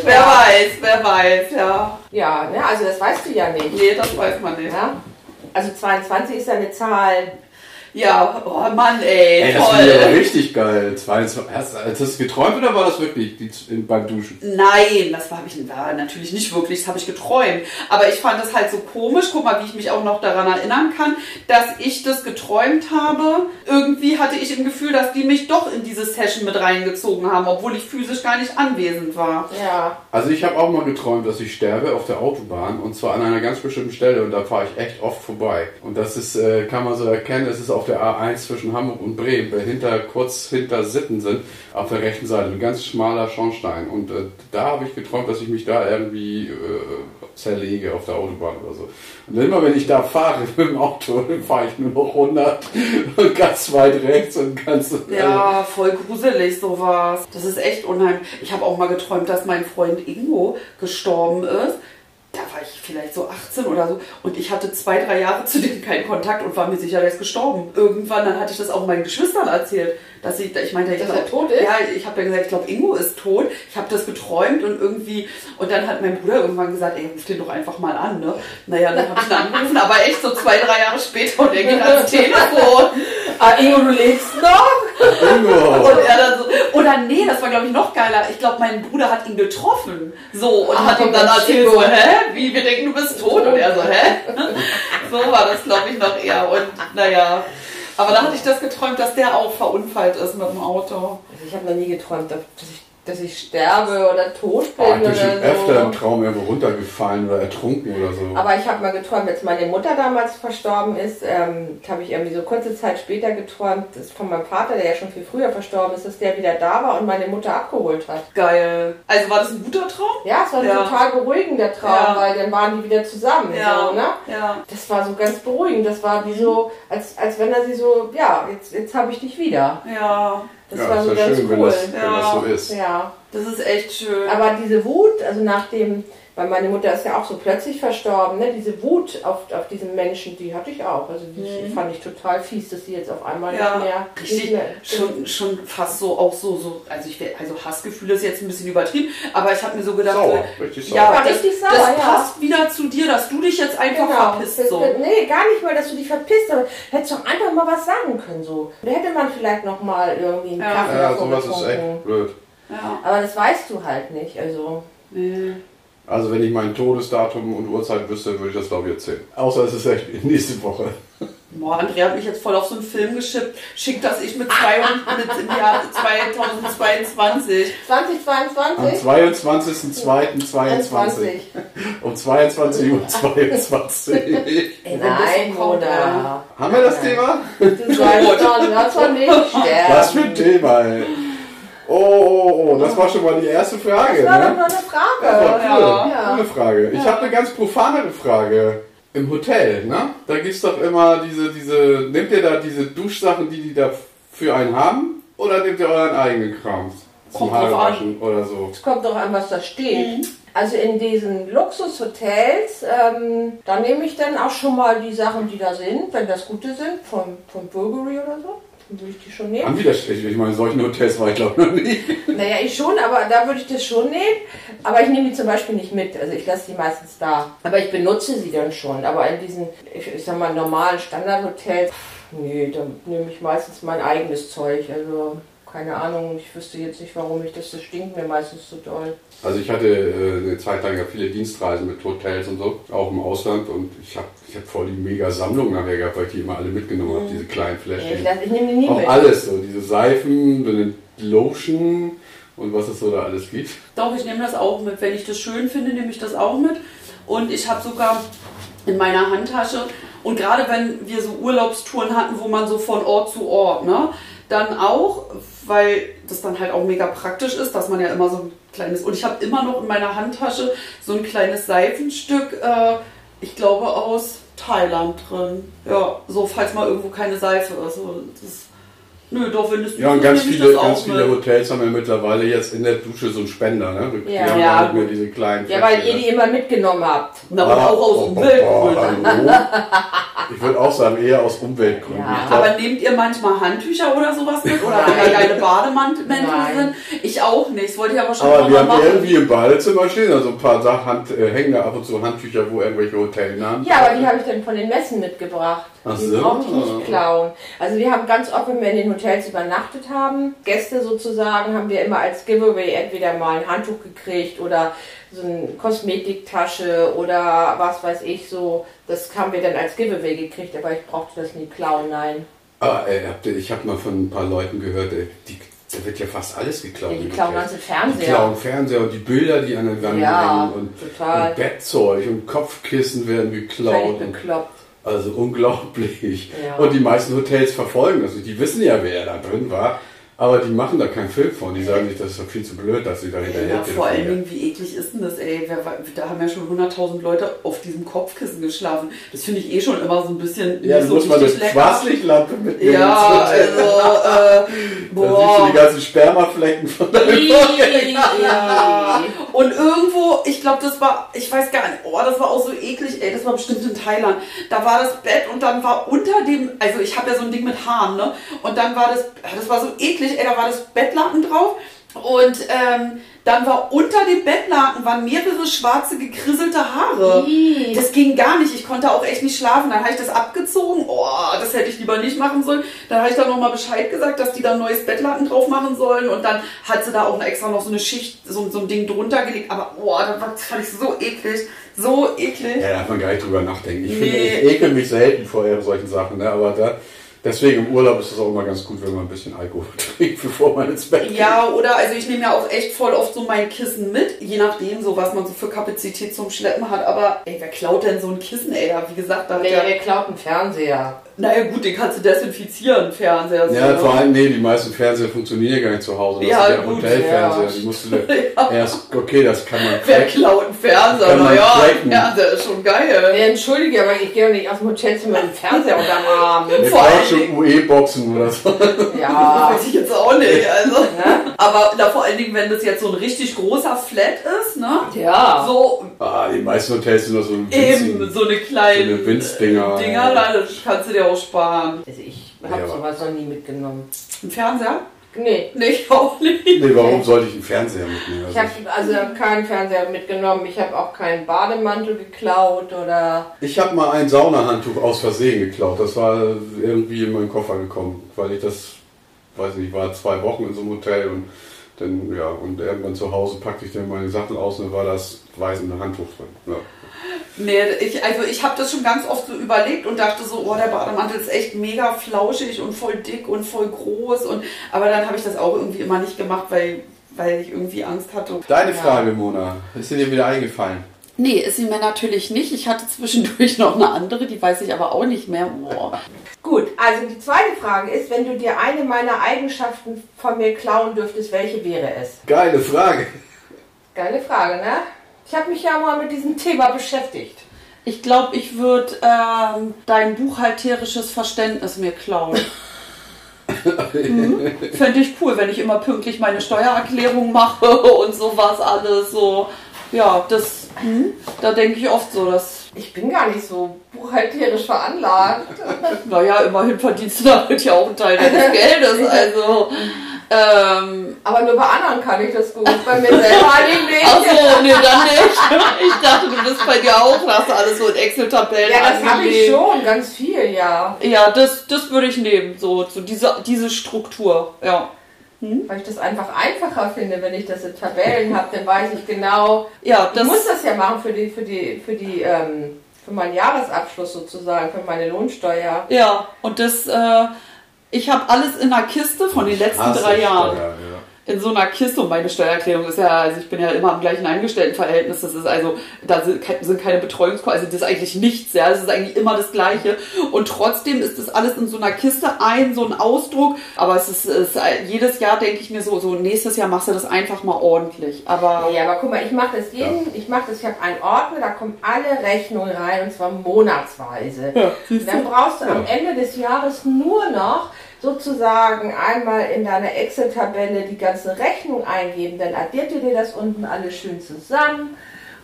Speaker 3: wer weiß, wer weiß, ja.
Speaker 1: Ja, ne, also das weißt du ja nicht.
Speaker 3: Nee, das weiß man nicht.
Speaker 1: Ja? Also 22 ist ja eine Zahl.
Speaker 3: Ja, oh Mann, ey,
Speaker 2: Ey, das finde ich aber
Speaker 3: toll.
Speaker 2: richtig geil. 22. Hast, hast du das geträumt oder war das wirklich die, in, beim Duschen?
Speaker 3: Nein, das war, ich, war natürlich nicht wirklich, das habe ich geträumt. Aber ich fand das halt so komisch, guck mal, wie ich mich auch noch daran erinnern kann, dass ich das geträumt habe. Irgendwie hatte ich im Gefühl, dass die mich doch in diese Session mit reingezogen haben, obwohl ich physisch gar nicht anwesend war.
Speaker 1: Ja.
Speaker 2: Also ich habe auch mal geträumt, dass ich sterbe auf der Autobahn und zwar an einer ganz bestimmten Stelle und da fahre ich echt oft vorbei. Und das ist, äh, kann man so erkennen, es ist auf der A1 zwischen Hamburg und Bremen, weil hinter, kurz hinter Sitten sind, auf der rechten Seite, ein ganz schmaler Schornstein. Und äh, da habe ich geträumt, dass ich mich da irgendwie äh, zerlege auf der Autobahn oder so. Und immer wenn ich da fahre <laughs> mit dem Auto, fahre ich nur noch 100 und ganz weit rechts und ganz...
Speaker 3: Ja, voll gruselig sowas. Das ist echt unheimlich. Ich habe auch mal geträumt, dass mein Freund Ingo gestorben ist. Da war ich vielleicht so 18 oder so und ich hatte zwei, drei Jahre zu dem keinen Kontakt und war mir sicher, der ist gestorben. Irgendwann, dann hatte ich das auch meinen Geschwistern erzählt, dass ich, ich meinte, ich
Speaker 1: Dass
Speaker 3: glaub-
Speaker 1: er tot ist?
Speaker 3: Ja, ich habe ja gesagt, ich glaube, Ingo ist tot. Ich habe das geträumt und irgendwie, und dann hat mein Bruder irgendwann gesagt, ey, ruf den doch einfach mal an, ne? Naja, dann habe ich ihn angerufen, aber echt so zwei, drei Jahre später und er geht ans <laughs> Telefon.
Speaker 1: Ah, Ingo, du lebst noch?
Speaker 2: Ingo.
Speaker 3: Und er dann so, oder nee, das war glaube ich noch geiler. Ich glaube, mein Bruder hat ihn getroffen. So, und
Speaker 1: Ah,
Speaker 3: hat ihm dann erzählt, so, hä? Wie, wir denken, du bist tot. Und er so, hä? <laughs> So war das, glaube ich, noch eher. Und naja. Aber da hatte ich das geträumt, dass der auch verunfallt ist mit dem Auto.
Speaker 1: Also ich habe noch nie geträumt, dass ich, dass ich sterbe oder tot bin
Speaker 2: Oh, ich bin schon
Speaker 1: oder
Speaker 2: öfter im
Speaker 1: so.
Speaker 2: Traum irgendwo runtergefallen oder ertrunken oder so.
Speaker 1: Aber ich habe mal geträumt, als meine Mutter damals verstorben ist, ähm, habe ich irgendwie so kurze Zeit später geträumt, das ist von meinem Vater, der ja schon viel früher verstorben ist, dass der wieder da war und meine Mutter abgeholt hat.
Speaker 3: Geil. Also war das ein guter Traum?
Speaker 1: Ja, es war ein
Speaker 3: Ja.
Speaker 1: total beruhigender Traum,
Speaker 3: Ja.
Speaker 1: weil dann waren die wieder zusammen. So, ne?
Speaker 3: ja.
Speaker 1: Das war so ganz beruhigend. Das war wie so, als, als wenn er sie so, ja, jetzt, jetzt habe ich dich wieder.
Speaker 3: Ja,
Speaker 1: Das
Speaker 2: ja,
Speaker 1: war
Speaker 2: ist
Speaker 1: so
Speaker 2: ja
Speaker 1: ganz
Speaker 2: schön, wenn
Speaker 1: cool.
Speaker 2: das, wenn das so ist.
Speaker 1: Ja.
Speaker 3: das ist echt schön.
Speaker 1: Aber diese Wut, also nach dem, weil meine Mutter ist ja auch so plötzlich verstorben, ne? diese Wut auf, auf diesen Menschen, die hatte ich auch. Also die fand ich total fies, dass sie jetzt auf einmal
Speaker 3: Mhm. Ja,
Speaker 1: nicht mehr.
Speaker 3: richtig,
Speaker 1: nicht mehr
Speaker 3: schon, schon fast so, auch so, so, also ich, also Hassgefühle ist jetzt ein bisschen übertrieben, aber ich habe mir so gedacht,
Speaker 2: Sauer,
Speaker 3: so,
Speaker 2: richtig sauer.
Speaker 3: ja, das,
Speaker 1: richtig sauer,
Speaker 3: das
Speaker 1: ja.
Speaker 3: passt wieder zu dir, dass du dich jetzt einfach
Speaker 1: Genau.
Speaker 3: verpisst,
Speaker 1: Das-
Speaker 3: so.
Speaker 1: Nee, gar nicht mal, dass du dich verpisst, aber hättest doch einfach mal was sagen können. So. Da hätte man vielleicht noch mal irgendwie einen
Speaker 3: Ja.
Speaker 1: Kaffee
Speaker 2: Ja, sowas ist echt blöd.
Speaker 3: Ja,
Speaker 1: Aber das weißt du halt nicht. Also
Speaker 3: nee.
Speaker 2: Also wenn ich mein Todesdatum und Uhrzeit wüsste, würde ich das glaube ich erzählen. Außer es ist echt <laughs> nächste Woche.
Speaker 3: Boah, Andrea hat mich jetzt voll auf so einen Film geschippt. Schickt das ich mit, zwei und mit im Jahr 2022.
Speaker 1: 2022?
Speaker 2: Am 22.02.22 <laughs> um 22 Uhr 22. <laughs>
Speaker 1: Ey, Nein, Mona.
Speaker 2: Haben wir das Thema?
Speaker 1: Weißt doch, das war nicht sterben.
Speaker 2: Was für ein Thema, ey. Oh, oh, oh, das war schon mal die erste Frage.
Speaker 1: Das war doch
Speaker 2: ne?
Speaker 1: nur eine
Speaker 2: Das war
Speaker 1: Frage.
Speaker 2: cool.
Speaker 1: Ja.
Speaker 2: Coole Frage. Ich
Speaker 1: Ja.
Speaker 2: habe eine ganz profanere Frage. Im Hotel, ne? Da gibt's doch immer diese, diese, nehmt ihr da diese Duschsachen, die die da für einen haben? Oder nehmt ihr euren eigenen Kram? Zum Haarewaschen oder so?
Speaker 1: Es kommt doch an, was da steht.
Speaker 3: Mhm.
Speaker 1: Also in diesen Luxushotels, ähm, da nehme ich dann auch schon mal die Sachen, die da sind, wenn das gute sind, vom, vom Burberry oder so. Dann würde ich die schon nehmen.
Speaker 2: Haben die das schlecht? Ich meine, in solchen Hotels war ich glaube noch nie.
Speaker 1: Naja, ich schon, aber da würde ich das schon nehmen. Aber ich nehme die zum Beispiel nicht mit. Also ich lasse die meistens da. Aber ich benutze sie dann schon. Aber in diesen, ich, ich sag mal, normalen Standardhotels, nee, da nehme ich meistens mein eigenes Zeug. Also keine Ahnung, ich wüsste jetzt nicht, warum ich das, das stinkt mir meistens so doll.
Speaker 2: Also ich hatte äh, eine Zeit lang ja viele Dienstreisen mit Hotels und so, auch im Ausland und ich habe ich hab voll die mega Sammlung nachher gehabt, weil ich die immer alle mitgenommen habe, diese kleinen
Speaker 1: ich,
Speaker 2: Fläschchen.
Speaker 1: lass, ich nehme die nie
Speaker 2: Auch
Speaker 1: mit.
Speaker 2: alles so, diese Seifen, dann Lotion und was es so da alles gibt.
Speaker 3: Doch, ich nehme das auch mit. Wenn ich das schön finde, nehme ich das auch mit. Und ich habe sogar in meiner Handtasche, und gerade wenn wir so Urlaubstouren hatten, wo man so von Ort zu Ort, ne, dann auch, weil das dann halt auch mega praktisch ist, dass man ja immer so ein kleines, und ich habe immer noch in meiner Handtasche so ein kleines Seifenstück, äh, ich glaube aus Thailand drin. Ja, so falls mal irgendwo keine Seife ist. So, das, nö, doch, wenn es
Speaker 2: Ja, und ganz viele, ganz viele
Speaker 3: mit.
Speaker 2: Hotels haben ja mittlerweile jetzt in der Dusche so einen Spender, ne? Die
Speaker 1: Ja.
Speaker 2: haben
Speaker 3: Ja, gut.
Speaker 2: diese kleinen
Speaker 1: Ja, weil ihr die immer mitgenommen habt.
Speaker 3: Na, aber auch aus
Speaker 2: oh,
Speaker 3: Umweltgründen.
Speaker 2: hallo. <laughs> Ich würde auch sagen, eher aus Umweltgründen.
Speaker 1: Ja.
Speaker 2: Glaub,
Speaker 3: Aber nehmt ihr manchmal Handtücher oder sowas mit? Oder geile Bademäntel
Speaker 1: Nein.
Speaker 3: sind? Ich auch nicht. Das wollte ich aber schon
Speaker 2: aber
Speaker 3: mal
Speaker 2: wir haben
Speaker 3: machen.
Speaker 2: irgendwie im Badezimmer stehen, also ein paar Sachen, Hand, äh, hängen da ab und zu Handtücher, wo irgendwelche Hotelnamen
Speaker 1: Ja, aber die habe ich dann von den Messen mitgebracht.
Speaker 2: Ach
Speaker 1: die
Speaker 2: so.
Speaker 1: brauchte ich nicht klauen. Also wir haben ganz oft, wenn wir in den Hotels übernachtet haben, Gäste sozusagen, haben wir immer als Giveaway entweder mal ein Handtuch gekriegt oder so eine Kosmetiktasche oder was weiß ich so. Das haben wir dann als Giveaway gekriegt, aber ich brauchte das nie klauen, nein.
Speaker 2: Ah, ey, ihr, ich habe mal von ein paar Leuten gehört, ey, die, da wird ja fast alles geklaut.
Speaker 1: Ja, die klauen ganze
Speaker 2: Die
Speaker 1: Fernseher.
Speaker 2: klauen Fernseher und die Bilder, die an den Wänden
Speaker 1: Ja,
Speaker 2: hängen und,
Speaker 1: total.
Speaker 2: und Bettzeug und Kopfkissen werden geklaut. Und,
Speaker 1: bekloppt.
Speaker 2: Also unglaublich.
Speaker 1: Ja.
Speaker 2: Und die meisten Hotels verfolgen das. Die wissen ja, wer da drin war. Aber die machen da keinen Film von. Die sagen sich, das ist doch viel zu blöd, dass sie da hinterher
Speaker 3: Ja, vor allen. Dingen, wie eklig ist denn das, ey? Wer, da haben ja schon 100.000 Leute auf diesem Kopfkissen geschlafen. Das finde ich eh schon immer so ein bisschen
Speaker 2: Ja,
Speaker 3: nicht
Speaker 2: du
Speaker 3: so
Speaker 2: musst mal eine. Schwarzlichtlampe mitnehmen.
Speaker 3: Ja, also, <laughs> äh,
Speaker 2: Dann siehst du
Speaker 3: boah.
Speaker 2: die ganzen Spermaflecken von deinem
Speaker 3: Ja. Und irgendwo, ich glaube, das war, ich weiß gar nicht, oh, das war auch so eklig, ey, das war bestimmt in Thailand. Da war das Bett und dann war unter dem, also ich habe ja so ein Ding mit Haaren, ne? Und dann war das, das war so eklig, ey, da war das Bettlaken drauf und ähm, dann war unter dem Bettlaken waren mehrere schwarze gekrisselte Haare.
Speaker 1: Ih.
Speaker 3: Das ging gar nicht. Ich konnte auch echt nicht schlafen. Dann habe ich das abgezogen. Oh, das hätte ich lieber nicht machen sollen. Dann habe ich dann nochmal Bescheid gesagt, dass die da ein neues Bettlaken drauf machen sollen. Und dann hat sie da auch extra noch so eine Schicht, so, so ein Ding drunter gelegt. Aber oh, das fand ich so eklig. So eklig.
Speaker 2: Ja, da darf man gar nicht drüber nachdenken. Ich,
Speaker 3: Nee.
Speaker 2: finde, ich ekel mich selten vor solchen Sachen, ne? aber da, deswegen im Urlaub ist es auch immer ganz gut, wenn man ein bisschen Alkohol <laughs> trinkt, bevor man ins Bett geht.
Speaker 3: Ja, oder also ich nehme ja auch echt voll oft so mein Kissen mit, je nachdem, so was man so für Kapazität zum Schleppen hat. Aber ey, wer klaut denn so ein Kissen, ey? Da, wie gesagt, da hat
Speaker 1: Nee,
Speaker 3: ja,
Speaker 1: wer klaut einen Fernseher?
Speaker 3: Naja gut, den kannst du desinfizieren, Fernseher.
Speaker 2: Ja,
Speaker 3: so.
Speaker 2: vor allem, nee, die meisten Fernseher funktionieren ja gar nicht zu Hause. Das
Speaker 3: Ja,
Speaker 2: sind ja
Speaker 3: gut,
Speaker 2: Hotelfernseher.
Speaker 1: ja.
Speaker 2: Die musst du da <laughs> erst, okay, das kann man
Speaker 3: Wer klaut einen Fernseher? Naja, ein Fernseher ist schon geil.
Speaker 1: Nee, entschuldige, aber ich gehe doch nicht aus dem Hotelzimmer mit dem Fernseher unterm Arm.
Speaker 2: Klaut
Speaker 3: allen
Speaker 2: schon UE-Boxen oder so.
Speaker 1: Ja. <laughs>
Speaker 3: Weiß ich jetzt auch nicht. Also.
Speaker 1: Ne?
Speaker 3: Aber na, vor allen Dingen, wenn das jetzt so ein richtig großer Flat ist, ne?
Speaker 1: Ja.
Speaker 3: So
Speaker 2: Ah, die meisten Hotels sind doch so ein
Speaker 3: eben
Speaker 2: winzigen-
Speaker 3: so eine kleine
Speaker 2: So eine Winzdinger.
Speaker 3: Dinger, das kannst du dir auch sparen.
Speaker 1: Also ich habe
Speaker 2: Ja,
Speaker 1: sowas noch nie mitgenommen.
Speaker 3: Ein Fernseher?
Speaker 1: Nee.
Speaker 3: Nee, ich auch nicht.
Speaker 2: Nee, warum sollte ich einen Fernseher mitnehmen?
Speaker 1: Ich
Speaker 2: Also
Speaker 1: habe also keinen Fernseher mitgenommen. Ich habe auch keinen Bademantel geklaut oder.
Speaker 2: Ich habe mal ein Saunahandtuch aus Versehen geklaut. Das war irgendwie in meinen Koffer gekommen, weil ich das, weiß nicht, war zwei Wochen in so einem Hotel und Dann, ja, und irgendwann zu Hause packte ich dann meine Sachen aus und dann war das weiße Handtuch drin. Ja.
Speaker 3: Nee, ich, also ich habe das schon ganz oft so überlegt und dachte so, oh, der Bademantel ist echt mega flauschig und voll dick und voll groß. Und, aber dann habe ich das auch irgendwie immer nicht gemacht, weil, weil ich irgendwie Angst hatte.
Speaker 2: Deine
Speaker 3: Ja.
Speaker 2: Frage, Mona, ist dir wieder eingefallen?
Speaker 3: Nee, ist sie mir natürlich nicht. Ich hatte zwischendurch <laughs> noch eine andere, die weiß ich aber auch nicht mehr. Boah.
Speaker 1: Gut, also die zweite Frage ist, wenn du dir eine meiner Eigenschaften von mir klauen dürftest, welche wäre es?
Speaker 2: Geile Frage.
Speaker 1: Geile Frage, ne? Ich habe mich ja mal mit diesem Thema beschäftigt.
Speaker 3: Ich glaube, ich würde ähm, dein buchhalterisches Verständnis mir klauen. <laughs> mhm. Fände ich cool, wenn ich immer pünktlich meine Steuererklärung mache <laughs> und sowas alles so. Ja, das, hm, da denke ich oft so, dass,
Speaker 1: Ich bin gar nicht so buchhalterisch veranlagt. <laughs>
Speaker 3: naja, immerhin verdienst du damit ja auch einen Teil deines <laughs> Geldes. Also, ähm,
Speaker 1: Aber nur bei anderen kann ich das gut. Bei mir selber <laughs> nicht.
Speaker 3: Achso, nee, dann nicht. Ich dachte, du bist bei dir auch, hast du alles so in Excel-Tabellen
Speaker 1: Ja, das habe ich schon, ganz viel, ja.
Speaker 3: Ja, das, das würde ich nehmen, so, so diese, diese Struktur, ja.
Speaker 1: Weil ich das einfach einfacher finde, wenn ich das in Tabellen habe, dann weiß ich genau.
Speaker 3: Ja,
Speaker 1: Ich muss das ja machen für die, für die, für die, ähm, für meinen Jahresabschluss sozusagen, für meine Lohnsteuer.
Speaker 3: Ja, und das, äh, ich habe alles in einer Kiste von den letzten drei Jahren.
Speaker 2: Steuer, ja.
Speaker 3: In so einer Kiste und meine Steuererklärung ist ja, also ich bin ja immer im gleichen Angestelltenverhältnis. Das ist also, da sind, ke- sind keine Betreuungskosten, also das ist eigentlich nichts, ja. Das ist eigentlich immer das Gleiche. Und trotzdem ist das alles in so einer Kiste ein, so ein Ausdruck. Aber es ist, es ist jedes Jahr denke ich mir so, so nächstes Jahr machst du das einfach mal ordentlich. Aber
Speaker 1: Ja, aber guck mal, ich mache das jeden, ich mache das, ich habe einen Ordner, da kommen alle Rechnungen rein und zwar monatsweise.
Speaker 3: Ja,
Speaker 1: Und dann brauchst du am
Speaker 2: Ja.
Speaker 1: Ende des Jahres nur noch sozusagen einmal in deiner Excel-Tabelle die ganze Rechnung eingeben, dann addiert ihr dir das unten alles schön zusammen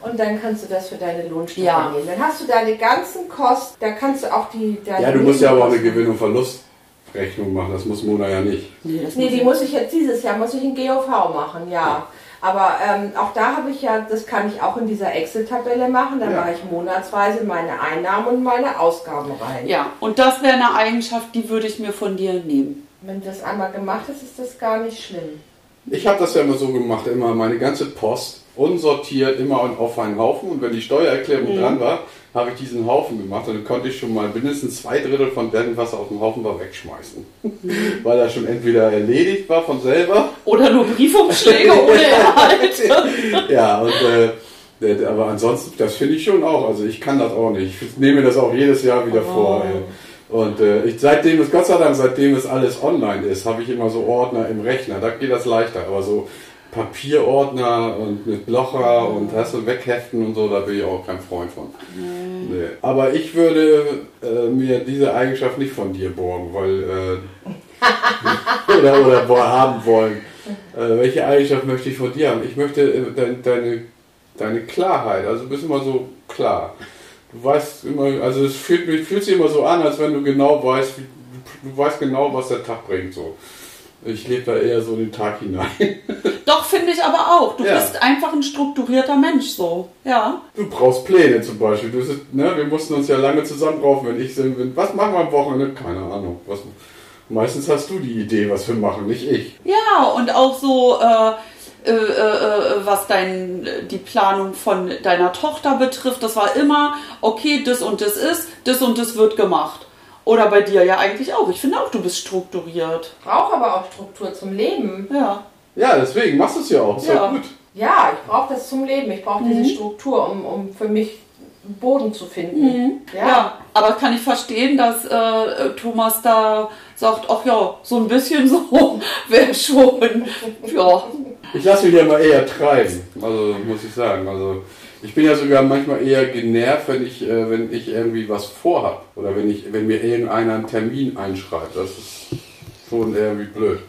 Speaker 1: und dann kannst du das für deine Lohnsteuer
Speaker 3: Ja.
Speaker 1: nehmen. Dann hast du deine ganzen Kosten, da kannst du auch die... deine
Speaker 2: Ja, du musst ja aber auch eine Gewinn- und Verlustrechnung machen. Das muss Mona ja nicht.
Speaker 3: nee,
Speaker 1: Nee,
Speaker 3: muss
Speaker 1: die
Speaker 3: ich-
Speaker 1: muss ich jetzt dieses Jahr, muss ich in GOV machen, ja. Aber ähm, auch da habe ich ja, das kann ich auch in dieser Excel-Tabelle machen. Da
Speaker 2: Ja.
Speaker 1: mache ich monatsweise meine Einnahmen und meine Ausgaben rein.
Speaker 3: Ja, und das wäre eine Eigenschaft, die würde ich mir von dir nehmen.
Speaker 1: Wenn das einmal gemacht ist, ist das gar nicht schlimm.
Speaker 2: Ich habe das ja immer so gemacht, immer meine ganze Post unsortiert, immer auf einen Haufen. Und wenn die Steuererklärung dran war, habe ich diesen Haufen gemacht. Und dann konnte ich schon mal mindestens zwei Drittel von dem, was auf dem Haufen war, wegschmeißen. Weil er schon entweder erledigt war von selber.
Speaker 3: Oder nur Briefumschläge <laughs> ohne Inhalt.
Speaker 2: ja, und äh, aber ansonsten, das finde ich schon auch. Also ich kann das auch nicht. Ich nehme mir das auch jedes Jahr wieder vor. Ey. Und äh, ich, seitdem es, Gott sei Dank, seitdem es alles online ist, habe ich immer so Ordner im Rechner. Da geht das leichter. Aber so Papierordner und mit Blocher und hast du wegheften und so, da bin ich auch kein Freund von. Nee. Aber ich würde äh, mir diese Eigenschaft nicht von dir borgen, weil äh, <laughs> oder, oder haben wollen. Äh, welche Eigenschaft möchte ich von dir haben? Ich möchte äh, dein, deine, deine Klarheit. Also du bist immer so klar. Du weißt immer, also es fühlt, fühlt sich immer so an, als wenn du genau weißt, wie, du weißt genau, was der Tag bringt. So. Ich lebe da eher so in den Tag hinein. <laughs>
Speaker 3: Doch, finde ich aber auch. Du
Speaker 2: Ja.
Speaker 3: bist einfach ein strukturierter Mensch, so. Ja.
Speaker 2: Du brauchst Pläne zum Beispiel. Du, ne, wir mussten uns ja lange zusammenraufen, wenn ich. Wenn, was machen wir am Wochenende? Keine Ahnung. Was, meistens hast du die Idee, was wir machen, nicht ich.
Speaker 3: Ja, und auch so, äh, äh, äh, äh, was dein, die Planung von deiner Tochter betrifft, das war immer, okay, das und das ist, das und das wird gemacht. Oder bei dir ja eigentlich auch. Ich finde auch, du bist strukturiert.
Speaker 1: Brauche aber auch Struktur zum Leben.
Speaker 3: Ja.
Speaker 2: Ja, deswegen machst du es ja auch. Ist
Speaker 3: Ja.
Speaker 2: ja gut.
Speaker 1: Ja, ich brauche das zum Leben. Ich brauche
Speaker 3: Mhm.
Speaker 1: diese Struktur, um, um für mich einen Boden zu finden.
Speaker 3: Ja. aber kann ich verstehen, dass äh, Thomas da sagt, ach ja, so ein bisschen so <laughs> wäre schon, ja.
Speaker 2: Ich lasse mich ja mal eher treiben, also muss ich sagen. Also ich bin ja sogar manchmal eher genervt, wenn ich, äh, wenn ich irgendwie was vorhab oder wenn ich, wenn mir irgendeiner einen Termin einschreibt. Das ist schon irgendwie blöd.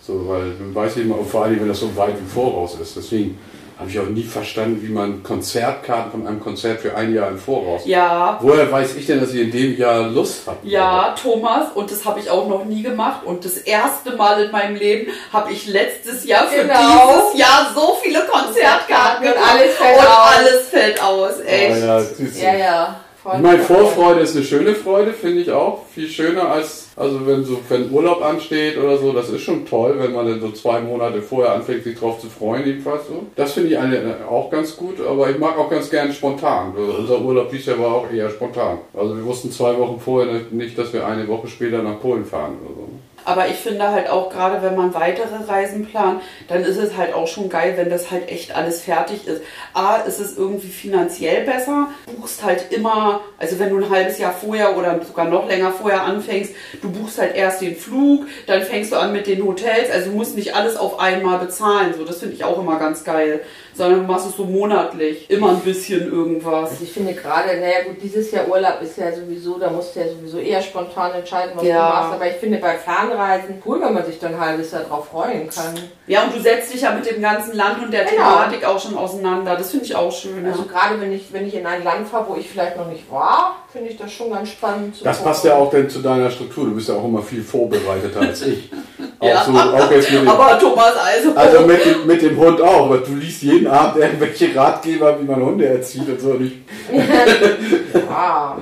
Speaker 2: So, weil man weiß immer, und vor allem, wenn das so weit im Voraus ist. Deswegen habe ich auch nie verstanden, wie man Konzertkarten von einem Konzert für ein Jahr im Voraus.
Speaker 3: Ja,
Speaker 2: Woher weiß ich denn, dass ich in dem Jahr Lust habe?
Speaker 3: Ja, Thomas, und das habe ich auch noch nie gemacht. Und das erste Mal in meinem Leben habe ich letztes Jahr für
Speaker 1: Genau.
Speaker 3: dieses Jahr so viele Konzertkarten
Speaker 1: Und alles fällt
Speaker 3: und
Speaker 1: aus.
Speaker 3: alles fällt aus, echt.
Speaker 2: Ja.
Speaker 1: Ja, ja.
Speaker 2: Ich meine, Vorfreude ist eine schöne Freude, finde ich auch. Viel schöner als, also wenn so, wenn Urlaub ansteht oder so, das ist schon toll, wenn man dann so zwei Monate vorher anfängt, sich drauf zu freuen, jedenfalls so. Das finde ich eine, auch ganz gut, aber ich mag auch ganz gerne spontan. Also unser Urlaub dieses Jahr war auch eher spontan. Also wir wussten zwei Wochen vorher nicht, dass wir eine Woche später nach Polen fahren oder so.
Speaker 3: Aber ich finde halt auch gerade, wenn man weitere Reisen plant, dann ist es halt auch schon geil, wenn das halt echt alles fertig ist. A, ist es irgendwie finanziell besser. Du buchst halt immer, also wenn du ein halbes Jahr vorher oder sogar noch länger vorher anfängst, du buchst halt erst den Flug, dann fängst du an mit den Hotels. Also du musst nicht alles auf einmal bezahlen. So, das finde ich auch immer ganz geil sondern du machst es so monatlich, immer ein bisschen irgendwas.
Speaker 1: Also ich finde gerade, naja gut, dieses Jahr Urlaub ist ja sowieso, da musst du ja sowieso eher spontan entscheiden, was
Speaker 3: Ja.
Speaker 1: du machst. Aber ich finde bei Fernreisen cool, wenn man sich dann ein halbes Jahr drauf freuen kann.
Speaker 3: Ja, und du setzt dich ja mit dem ganzen Land und der
Speaker 1: Genau.
Speaker 3: Thematik auch schon auseinander. Das finde ich auch schön.
Speaker 1: Also
Speaker 3: ja.
Speaker 1: gerade wenn ich, wenn ich in ein Land fahre, wo ich vielleicht noch nicht war, finde ich das schon ganz spannend
Speaker 2: Das passt ja auch denn zu deiner Struktur. Du bist ja auch immer viel vorbereiteter als ich. <laughs>
Speaker 3: Ja.
Speaker 2: so, mit dem,
Speaker 3: Aber Thomas, also,
Speaker 2: also mit dem, mit dem Hund auch. Aber du liest jeden Abend irgendwelche Ratgeber, wie man Hunde erzieht und so. <laughs>
Speaker 1: Ja,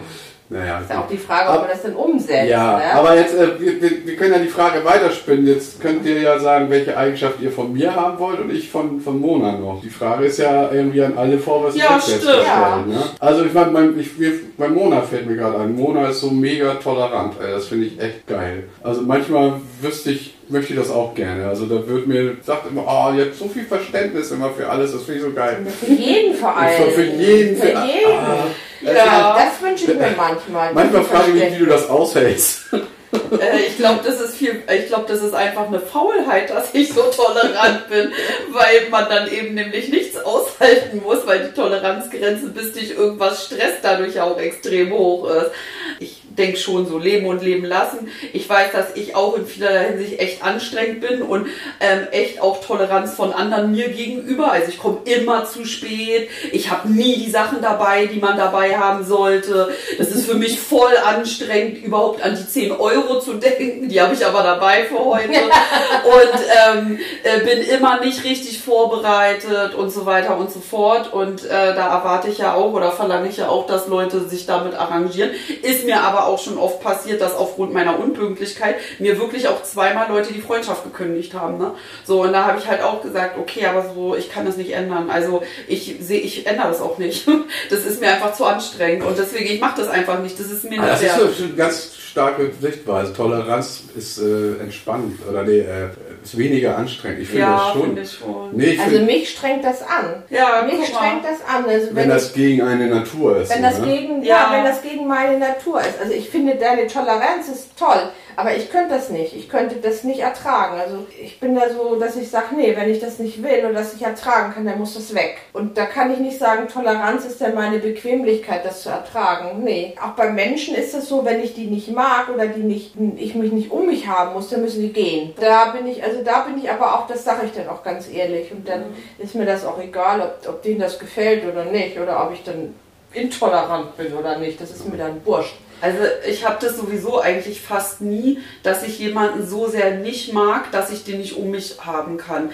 Speaker 2: naja,
Speaker 1: ist ja auch die Frage, ob man das denn umsetzt.
Speaker 2: Ja,
Speaker 1: ne?
Speaker 2: aber jetzt, äh, wir, wir, können ja die Frage weiterspinnen. Jetzt könnt ihr ja sagen, welche Eigenschaft ihr von mir haben wollt und ich von, von Mona noch. Die Frage ist ja irgendwie an alle vor, was
Speaker 3: Ja,
Speaker 2: ich jetzt
Speaker 3: stimmt.
Speaker 2: stellen, ne? Also ich meine, mein, ich, wir- bei Mona fällt mir gerade ein. Mona ist so mega tolerant. Ey, das finde ich echt geil. Also manchmal wüsste ich, möchte ich das auch gerne. Also da wird mir, sagt immer, oh, ihr habt so viel Verständnis immer für alles, das finde ich so geil.
Speaker 1: Für jeden vor allem.
Speaker 2: Für, für jeden,
Speaker 1: Für jeden.
Speaker 2: Ah,
Speaker 3: Ja.
Speaker 1: Das wünsche ich mir <laughs> manchmal.
Speaker 2: manchmal frage ich mich, wie du das aushältst. <laughs>
Speaker 3: äh, ich glaube, das ist viel, ich glaube, das ist einfach eine Faulheit, dass ich so tolerant bin, weil man dann eben nämlich nichts aushalten muss, weil die Toleranzgrenze, bis dich irgendwas stresst, dadurch auch extrem hoch ist. Ich denke schon so leben und leben lassen. Ich weiß, dass ich auch in vielerlei Hinsicht echt anstrengend bin und ähm, echt auch Toleranz von anderen mir gegenüber. Also ich komme immer zu spät. Ich habe nie die Sachen dabei, die man dabei haben sollte. Das ist für mich voll anstrengend, überhaupt an die 10 Euro zu <laughs> denken. Die habe ich aber dabei für heute. und ähm, äh, bin immer nicht richtig vorbereitet und so weiter und so fort. Und äh, da erwarte ich ja auch oder verlange ich ja auch, dass Leute sich damit arrangieren. Ist mir aber auch schon oft passiert, dass aufgrund meiner Unpünktlichkeit mir wirklich auch zweimal Leute die Freundschaft gekündigt haben. Ne? So, und da habe ich halt auch gesagt, okay, aber so, ich kann das nicht ändern. Also ich sehe, ich ändere das auch nicht. <laughs> Das ist mir einfach zu anstrengend und deswegen, ich mache das einfach nicht. Das ist mir
Speaker 2: Ah,
Speaker 3: nicht
Speaker 2: Das ist eine ganz starke Sichtweise. Toleranz ist äh, entspannt oder nee, äh, ist weniger anstrengend. Ich finde
Speaker 3: Ja,
Speaker 2: das schon.
Speaker 3: finde ich schon.
Speaker 2: Nee, ich
Speaker 1: Also
Speaker 2: find,
Speaker 1: mich strengt das an.
Speaker 3: Ja,
Speaker 1: mich
Speaker 3: guck mal.
Speaker 1: strengt das an. Also
Speaker 2: wenn
Speaker 1: wenn,
Speaker 2: das gegen eine Natur ist.
Speaker 1: wenn das
Speaker 2: ne?
Speaker 1: gegen ja.
Speaker 3: Ja.
Speaker 1: wenn das gegen meine Natur ist. Also ich finde deine Toleranz ist toll, aber ich könnte das nicht. Ich könnte das nicht ertragen. Also ich bin da so, dass ich sage, nee, wenn ich das nicht will und das nicht ertragen kann, dann muss das weg. Und da kann ich nicht sagen, Toleranz ist dann meine Bequemlichkeit, das zu ertragen. Nee. Auch bei Menschen ist es so, wenn ich die nicht mag oder die nicht, ich mich nicht um mich haben muss, dann müssen die gehen. Da bin ich, also da bin ich aber auch, das sage ich dann auch ganz ehrlich. Und dann ist mir das auch egal, ob, ob denen das gefällt oder nicht. Oder ob ich dann intolerant bin oder nicht. Das ist mir dann wurscht.
Speaker 3: Also ich habe das sowieso eigentlich fast nie, dass ich jemanden so sehr nicht mag, dass ich den nicht um mich haben kann.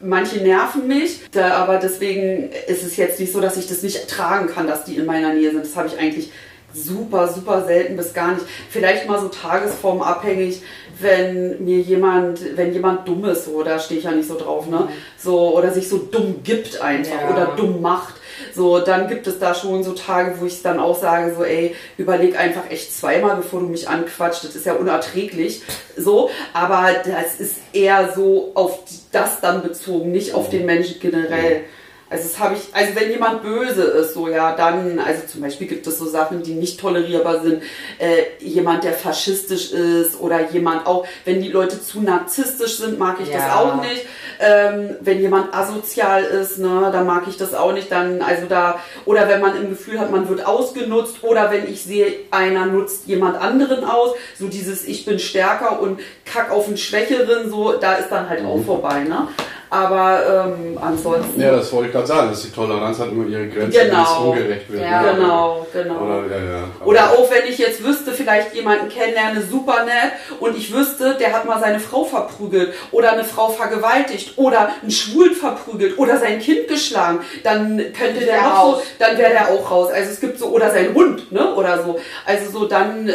Speaker 3: Manche nerven mich, da, aber deswegen ist es jetzt nicht so, dass ich das nicht ertragen kann, dass die in meiner Nähe sind. Das habe ich eigentlich super, super selten bis gar nicht. Vielleicht mal so tagesformabhängig, wenn mir jemand, wenn jemand dumm ist, so, da stehe ich ja nicht so drauf, ne? So, oder sich so dumm gibt einfach
Speaker 1: Ja.
Speaker 3: oder dumm macht. So, dann gibt es da schon so Tage, wo ich dann auch sage, so, ey, überleg einfach echt zweimal, bevor du mich anquatscht. Das ist ja unerträglich. So, aber das ist eher so auf das dann bezogen, nicht auf den Menschen generell. Also das habe ich, also wenn jemand böse ist, so ja, dann, also zum Beispiel gibt es so Sachen, die nicht tolerierbar sind. Äh, jemand, der faschistisch ist oder jemand auch, wenn die Leute zu narzisstisch sind, mag ich das
Speaker 1: Ja.
Speaker 3: auch nicht. Ähm, wenn jemand asozial ist, ne, dann mag ich das auch nicht. Dann, also da, oder wenn man im Gefühl hat, man wird ausgenutzt, oder wenn ich sehe, einer nutzt jemand anderen aus, so dieses Ich bin stärker und kack auf den Schwächeren, so, da ist dann halt auch vorbei, ne? Aber ähm, ansonsten.
Speaker 2: Ja, das wollte ich gerade sagen, dass die Toleranz hat immer ihre Grenzen,
Speaker 3: Genau.
Speaker 2: wenn es ungerecht wird.
Speaker 1: Ja.
Speaker 2: ne?
Speaker 3: Genau, genau.
Speaker 2: Oder, ja, ja.
Speaker 3: Oder auch wenn ich jetzt wüsste, vielleicht jemanden kennenlerne, super nett, und ich wüsste, der hat mal seine Frau verprügelt oder eine Frau vergewaltigt oder einen Schwulen verprügelt oder sein Kind geschlagen, dann könnte der
Speaker 1: Der
Speaker 3: noch so,
Speaker 1: raus.
Speaker 3: dann wäre der auch raus. Also es gibt so, oder sein Hund, ne? Oder so. Also so dann, äh,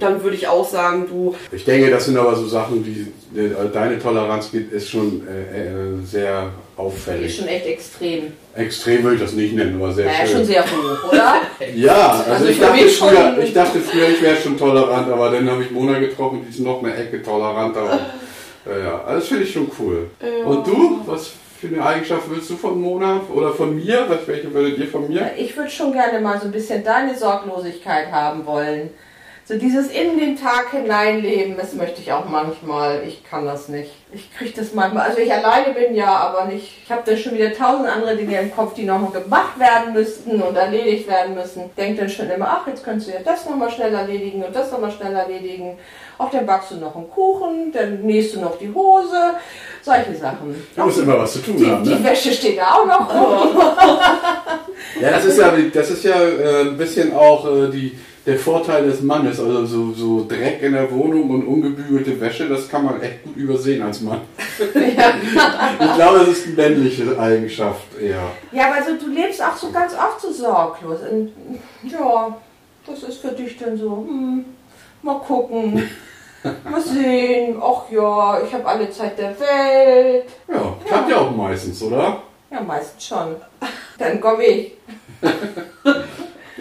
Speaker 3: dann würde ich auch sagen, du,
Speaker 2: Ich denke, das sind aber so Sachen, die- deine Toleranz ist schon äh, äh, sehr
Speaker 1: Ist
Speaker 2: auffällig.
Speaker 1: schon echt extrem.
Speaker 2: Extrem würde ich das nicht nennen, aber sehr
Speaker 1: Naja,
Speaker 2: schön.
Speaker 1: schon sehr hoch, oder? <laughs>
Speaker 2: Ja, also,
Speaker 1: Also
Speaker 2: ich, dachte früher, ich dachte früher, ich wäre schon tolerant, aber dann habe ich Mona getroffen, die ist noch eine Ecke toleranter. Und, <laughs> äh, ja, also das finde ich schon cool. Und du? Was für eine Eigenschaft willst du von Mona oder von mir? Was, welche würdet ihr von mir?
Speaker 1: Ich würde schon gerne mal so ein bisschen deine Sorglosigkeit haben wollen. So dieses in den Tag hineinleben, das möchte ich auch manchmal. Ich kann das nicht. Ich kriege das manchmal. Also ich alleine bin ja, aber nicht. Ich habe da schon wieder tausend andere Dinge im Kopf, die noch gemacht werden müssten und erledigt werden müssen. Denk dann schon immer, ach, jetzt könntest du ja das nochmal schnell erledigen und das nochmal schnell erledigen. Auch dann backst du noch einen Kuchen, dann nähst du noch die Hose. Solche Sachen.
Speaker 2: Du musst immer was zu tun
Speaker 1: Die,
Speaker 2: haben,
Speaker 1: die
Speaker 2: ne?
Speaker 1: Wäsche steht da auch noch rum. <laughs>
Speaker 2: Ja, das ist ja, das ist ja äh, ein bisschen auch äh, die, der Vorteil des Mannes. Also so, so Dreck in der Wohnung und ungebügelte Wäsche, das kann man echt gut übersehen als Mann. Ich glaube, das ist eine männliche Eigenschaft eher.
Speaker 1: Ja, aber so, du lebst auch so ganz oft so sorglos. Und, ja, das ist für dich dann so, hm, mal gucken, <laughs> mal sehen. Ach ja, ich habe alle Zeit der Welt.
Speaker 2: Ja, klappt ja auch meistens, oder?
Speaker 1: Ja, meistens schon. Dann komme ich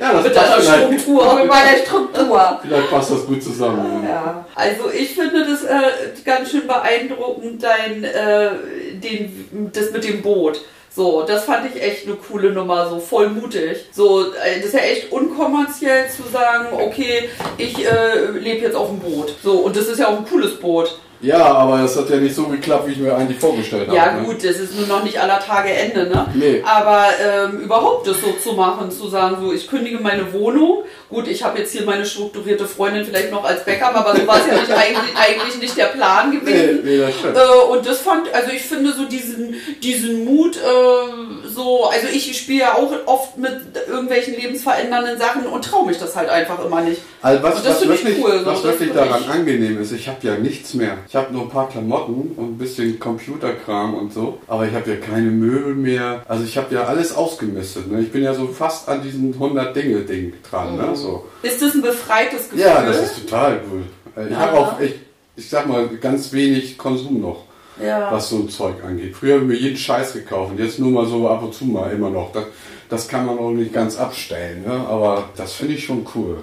Speaker 2: Ja, das
Speaker 3: mit
Speaker 2: passt
Speaker 3: deiner
Speaker 2: vielleicht,
Speaker 3: Struktur.
Speaker 1: mit meiner Struktur.
Speaker 2: vielleicht passt das gut zusammen.
Speaker 1: Ja.
Speaker 3: Also ich finde das äh, ganz schön beeindruckend, dein, äh, den, das mit dem Boot. So, das fand ich echt eine coole Nummer, so voll mutig. So, äh, das ist ja echt unkommerziell zu sagen, okay, ich äh, lebe jetzt auf dem Boot. So, und das ist ja auch ein cooles Boot.
Speaker 2: Ja, aber es hat ja nicht so geklappt, wie ich mir eigentlich vorgestellt habe.
Speaker 3: Ja
Speaker 2: ne?
Speaker 3: gut, das ist nur noch nicht aller Tage Ende, ne?
Speaker 2: Nee.
Speaker 3: Aber ähm, überhaupt das so zu machen, zu sagen, so ich kündige meine Wohnung. Gut, ich habe jetzt hier meine strukturierte Freundin vielleicht noch als Backup, aber so war es ja nicht eigentlich, eigentlich nicht der Plan
Speaker 2: Nee,
Speaker 3: gewesen.
Speaker 2: nee, das stimmt.
Speaker 3: Äh, und das fand, also ich finde so diesen, diesen Mut, äh, so, also ich spiele ja auch oft mit irgendwelchen lebensverändernden Sachen und traue mich das halt einfach immer nicht.
Speaker 2: Also was,
Speaker 3: Und das
Speaker 2: was
Speaker 3: finde ich
Speaker 2: wirklich,
Speaker 3: cool,
Speaker 2: was wirklich daran angenehm ist, ich habe ja nichts mehr. Ich habe nur ein paar Klamotten und ein bisschen Computerkram und so, aber ich habe ja keine Möbel mehr. Also ich habe ja alles ausgemistet. Ne? Ich bin ja so fast an diesen 100 Dinge Ding dran. Ne? So.
Speaker 3: Ist das ein befreites Gefühl?
Speaker 2: Ja, das ist total cool. Äh, Ich
Speaker 3: Ja.
Speaker 2: habe auch, ich, ich sag mal, ganz wenig Konsum noch.
Speaker 3: ja.
Speaker 2: was so ein Zeug angeht. Früher haben wir jeden Scheiß gekauft und jetzt nur mal so ab und zu mal immer noch. Das, das kann man auch nicht ganz abstellen, ne? aber das finde ich schon cool.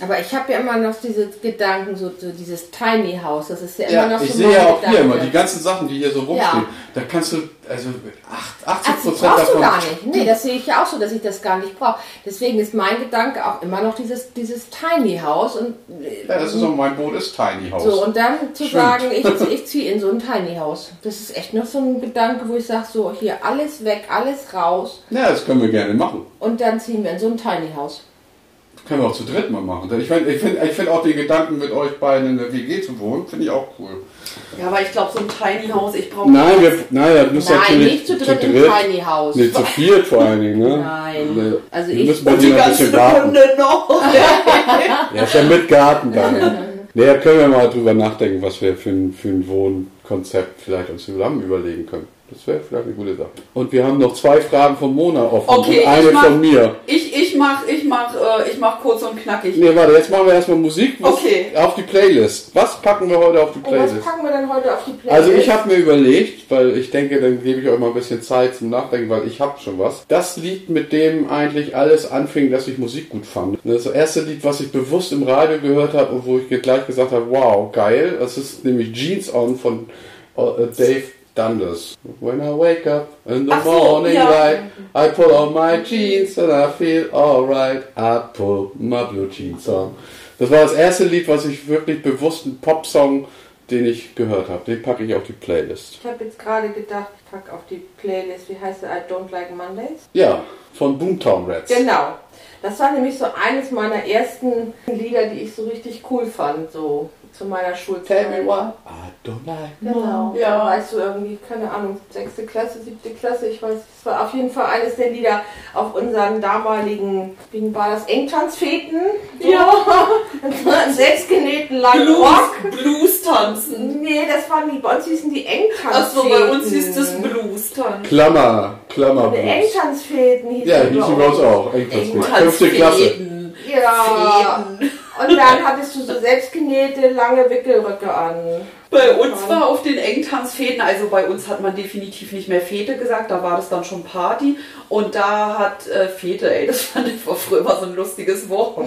Speaker 1: Aber ich habe ja immer noch diese Gedanken, so, so dieses Tiny House, das ist ja immer
Speaker 2: Ja,
Speaker 1: noch
Speaker 2: ich
Speaker 1: so
Speaker 2: sehe
Speaker 1: mein
Speaker 2: ja auch hier
Speaker 1: Gedanke.
Speaker 2: immer die ganzen Sachen, die hier so rumstehen.
Speaker 1: Ja.
Speaker 2: Da kannst du, also acht- 80
Speaker 1: Ach, das
Speaker 2: Prozent
Speaker 1: brauchst du
Speaker 2: davon.
Speaker 1: gar nicht. Nee, das sehe ich ja auch so, dass ich das gar nicht brauche. Deswegen ist mein Gedanke auch immer noch dieses, dieses Tiny House und äh,
Speaker 2: Ja, das ist auch mein Boot, ist Tiny House.
Speaker 1: so und dann zu
Speaker 2: Stimmt.
Speaker 1: sagen, ich, <laughs> ich ziehe in so ein Tiny House. Das ist echt noch so ein Gedanke, wo ich sage, so hier alles weg, alles raus
Speaker 2: Ja, das können wir gerne machen.
Speaker 1: und dann ziehen wir in so ein Tiny House.
Speaker 2: Können wir auch zu dritt mal machen. Ich finde ich find, ich find auch den Gedanken, mit euch beiden in der WG zu wohnen, finde ich auch cool.
Speaker 3: ja, aber ich glaube, so ein Tiny House, ich brauche
Speaker 2: Nein, wir, nein, das muss
Speaker 1: Nein,
Speaker 2: natürlich
Speaker 1: nicht zu dritt im Tiny House.
Speaker 2: Nee, zu viert vor allen Dingen, ne?
Speaker 1: Nein.
Speaker 2: Nee.
Speaker 1: Also
Speaker 2: wir
Speaker 1: ich-
Speaker 2: müssen bei dir
Speaker 3: die
Speaker 2: noch ein
Speaker 3: ganze
Speaker 2: bisschen.
Speaker 3: Runde noch. <laughs>
Speaker 2: Ja, ist ja mit Garten dann. Da können wir mal drüber nachdenken, was wir für ein, für ein Wohnkonzept vielleicht uns zusammen überlegen können. Das wäre vielleicht eine gute Sache. Und wir haben noch zwei Fragen von Mona offen
Speaker 3: Okay,
Speaker 2: und eine
Speaker 3: ich mach-
Speaker 2: von mir.
Speaker 3: Ich, ich mach, ich mach, äh, ich mach kurz und knackig.
Speaker 2: Nee, warte, jetzt machen wir erstmal Musik was
Speaker 3: Okay.
Speaker 2: auf die Playlist. Was packen wir heute auf die
Speaker 1: Und was
Speaker 2: Playlist?
Speaker 1: packen wir denn heute auf die Playlist?
Speaker 2: Also ich habe mir überlegt, weil ich denke, dann gebe ich euch mal ein bisschen Zeit zum Nachdenken, weil ich habe schon was. Das Lied, mit dem eigentlich alles anfing, dass ich Musik gut fand. Das erste Lied, was ich bewusst im Radio gehört habe und wo ich gleich gesagt habe, wow, geil. Das ist nämlich Jeans On von äh, Dave Dundas. When I wake up in the
Speaker 3: Ach so,
Speaker 2: morning
Speaker 3: ja.
Speaker 2: light, I pull on my jeans and I feel alright. I pull my blue jeans on. Das war das erste Lied, was ich wirklich bewusst, ein Popsong, den ich gehört habe. Den packe ich auf die Playlist.
Speaker 1: Ich habe jetzt gerade gedacht, ich packe auf die Playlist, wie heißt sie, I Don't Like Mondays?
Speaker 2: Ja, von Boomtown Rats.
Speaker 1: Genau. Das war nämlich so eines meiner ersten Lieder, die ich so richtig cool fand, so zu meiner Schulzeit.
Speaker 2: Tell me what I Don't like
Speaker 1: Genau.
Speaker 3: Ja.
Speaker 1: Weißt du irgendwie, keine Ahnung, sechste Klasse, siebte Klasse, ich weiß, es war auf jeden Fall eines der Lieder auf unseren damaligen, wie war das, Engtanzfeten? So.
Speaker 3: Ja. <laughs>
Speaker 1: Selbstgenähten langen
Speaker 3: Blues,
Speaker 1: Rock.
Speaker 3: Blues tanzen.
Speaker 1: Nee, das waren die, bei uns hießen die Engtanzfeten.
Speaker 3: Achso, bei uns hieß das Blues tanzen.
Speaker 2: Klammer, Klammer.
Speaker 1: Die Engtanzfeten hießen
Speaker 2: Ja,
Speaker 1: die
Speaker 2: hießen
Speaker 1: bei
Speaker 2: wir uns auch. Engtanzfeten. Fünfte Klasse.
Speaker 1: Ja.
Speaker 3: Fäden.
Speaker 1: Und dann hattest du so selbstgenähte lange Wickelröcke an.
Speaker 3: Bei uns war auf den Engtanzfäden, also bei uns hat man definitiv nicht mehr Fete gesagt, da war das dann schon Party. Und da hat äh, Fete, ey, das fand ich vor früher immer so ein lustiges Wort,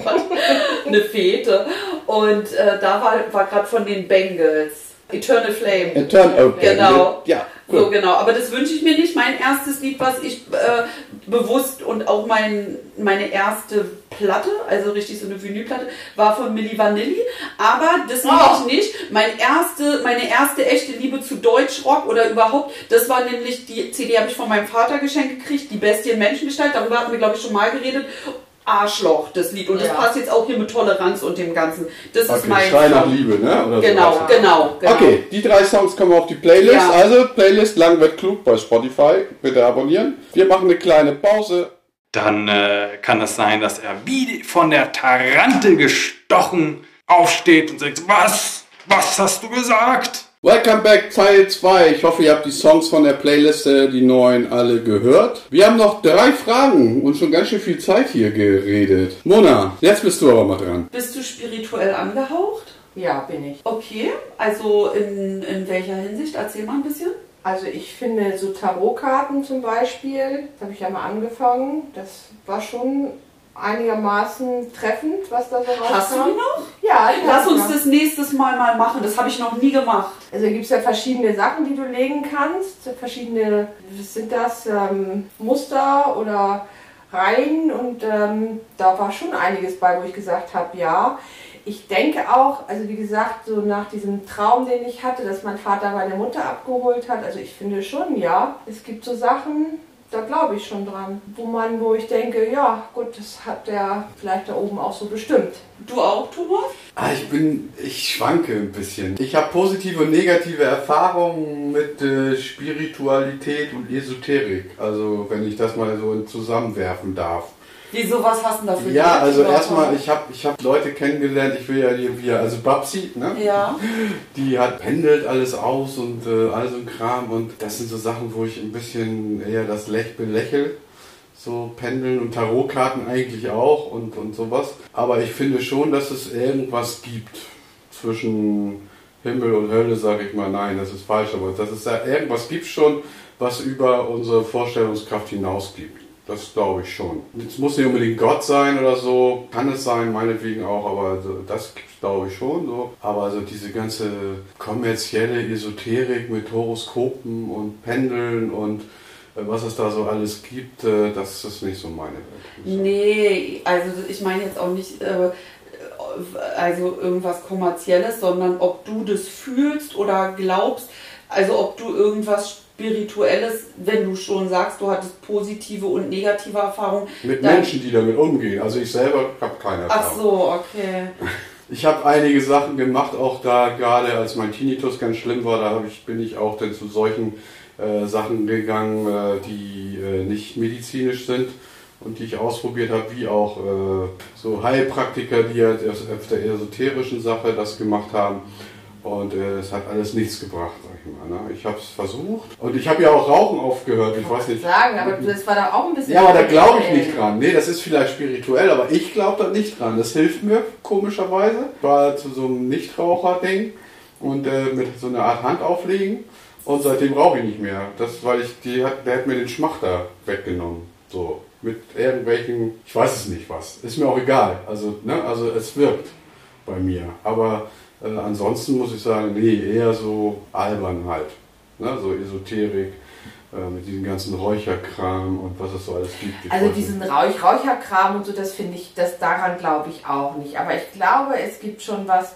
Speaker 3: <laughs> eine Fete. Und äh, da war, war gerade von den Bengals, Eternal Flame.
Speaker 2: Eternal okay.
Speaker 3: Genau.
Speaker 2: Ja,
Speaker 3: So
Speaker 2: gut.
Speaker 3: genau, aber das wünsche ich mir nicht. Mein erstes Lied, was ich äh, bewusst und auch mein, meine erste Platte, also richtig so eine Vinylplatte, war von Milli Vanilli. Aber das
Speaker 1: Oh.
Speaker 3: ich nicht. Mein erste, meine erste echte Liebe zu Deutschrock oder überhaupt, das war nämlich die CD, habe ich von meinem Vater geschenkt gekriegt, die Bestie in Menschengestalt. Darüber hatten wir, glaube ich, schon mal geredet. Arschloch, das Lied. Und das
Speaker 1: Ja.
Speaker 3: passt jetzt auch hier mit Toleranz und dem Ganzen. Das ist
Speaker 2: Okay,
Speaker 3: mein
Speaker 2: Schrei nach. Liebe, ne? Oder
Speaker 3: Genau,
Speaker 2: sowas.
Speaker 3: genau, genau.
Speaker 2: Okay, die drei Songs kommen auf die Playlist.
Speaker 3: Ja.
Speaker 2: Also, Playlist Lang wird klug bei Spotify. Bitte abonnieren. Wir machen eine kleine Pause.
Speaker 4: Dann äh, kann es sein, dass er wie von der Tarantel gestochen aufsteht und sagt, was? Was hast du gesagt?
Speaker 2: Welcome back Teil 2. Ich hoffe, ihr habt die Songs von der Playlist, äh, die neuen, alle gehört. Wir haben noch drei Fragen und schon ganz schön viel Zeit hier geredet. Mona, jetzt bist du aber mal dran.
Speaker 3: Bist du spirituell angehaucht?
Speaker 1: Ja, bin ich.
Speaker 3: Okay, also in, in welcher Hinsicht? Erzähl mal ein bisschen.
Speaker 1: Also ich finde so Tarotkarten zum Beispiel, das habe ich ja mal angefangen, das war schon einigermaßen treffend, was da so rauskam.
Speaker 3: Hast du die noch?
Speaker 1: Ja, die
Speaker 3: Lass uns
Speaker 1: noch.
Speaker 3: das nächstes Mal mal machen. Das habe ich noch nie gemacht.
Speaker 1: Also gibt es ja verschiedene Sachen, die du legen kannst, verschiedene, was sind das, ähm, Muster oder Reihen und ähm, da war schon einiges bei, wo ich gesagt habe, ja. Ich denke auch, also wie gesagt, so nach diesem Traum, den ich hatte, dass mein Vater meine Mutter abgeholt hat, also ich finde schon, ja, es gibt so Sachen, da glaube ich schon dran, wo man, wo ich denke, ja, gut, das hat der vielleicht da oben auch so bestimmt.
Speaker 3: Du auch, Thomas?
Speaker 2: Ah, ich bin, ich schwanke ein bisschen. Ich habe positive und negative Erfahrungen mit äh, Spiritualität und Esoterik. Also, wenn ich das mal so zusammenwerfen darf.
Speaker 3: Wieso, was hast du da für
Speaker 2: Ja, also erstmal, ich habe ich hab Leute kennengelernt, ich will ja hier, wie- also Babsi, ne?
Speaker 3: Ja.
Speaker 2: Die hat pendelt alles aus und äh, all so ein Kram und das sind so Sachen, wo ich ein bisschen eher das Lech belächel. So Pendeln und Tarotkarten eigentlich auch und, und sowas. Aber ich finde schon, dass es irgendwas gibt zwischen Himmel und Hölle, sage ich mal. Nein, das ist falsch, aber dass es da irgendwas gibt schon, was über unsere Vorstellungskraft hinausgibt. Das glaube ich schon. Es muss nicht unbedingt Gott sein oder so, kann es sein, meinetwegen auch, aber das glaube ich schon so. Aber also diese ganze kommerzielle Esoterik mit Horoskopen und Pendeln und äh, was es da so alles gibt, äh, das ist nicht so meine Welt.
Speaker 3: Nee, also ich meine jetzt auch nicht äh, also irgendwas kommerzielles, sondern ob du das fühlst oder glaubst, also ob du irgendwas Spirituelles, wenn du schon sagst, du hattest positive und negative Erfahrungen.
Speaker 2: Mit Menschen, die damit umgehen. Also ich selber habe keine Erfahrung.
Speaker 3: Ach so, okay. <laughs>
Speaker 2: Ich habe einige Sachen gemacht, auch da gerade als mein Tinnitus ganz schlimm war, da ich, bin ich auch dann zu solchen äh, Sachen gegangen, äh, die äh, nicht medizinisch sind und die ich ausprobiert habe, wie auch äh, so Heilpraktiker, die halt auf der esoterischen Sache das gemacht haben. Und äh, es hat alles nichts gebracht. Ne? Ich habe es versucht und ich habe ja auch Rauchen aufgehört. Ich weiß nicht.
Speaker 1: Sagen, aber das war da auch ein bisschen.
Speaker 2: Ja, aber da glaube ich nicht dran. Nee, das ist vielleicht spirituell, aber ich glaube da nicht dran. Das hilft mir komischerweise. Ich war zu so einem Nichtraucher-Ding und äh, mit so einer Art Hand auflegen und seitdem rauche ich nicht mehr. Das, weil ich, die hat, der hat mir den Schmachter weggenommen. So. Mit irgendwelchen, ich weiß es nicht was. Ist mir auch egal. Also, ne, also es wirkt bei mir. Aber äh, ansonsten muss ich sagen, nee, eher so albern halt. Ne, so Esoterik äh, mit diesem ganzen Räucherkram und was es so alles gibt. Ich
Speaker 1: Also diesen. Rauch Räucherkram und so, das finde ich, das daran glaube ich auch nicht. Aber ich glaube, es gibt schon was,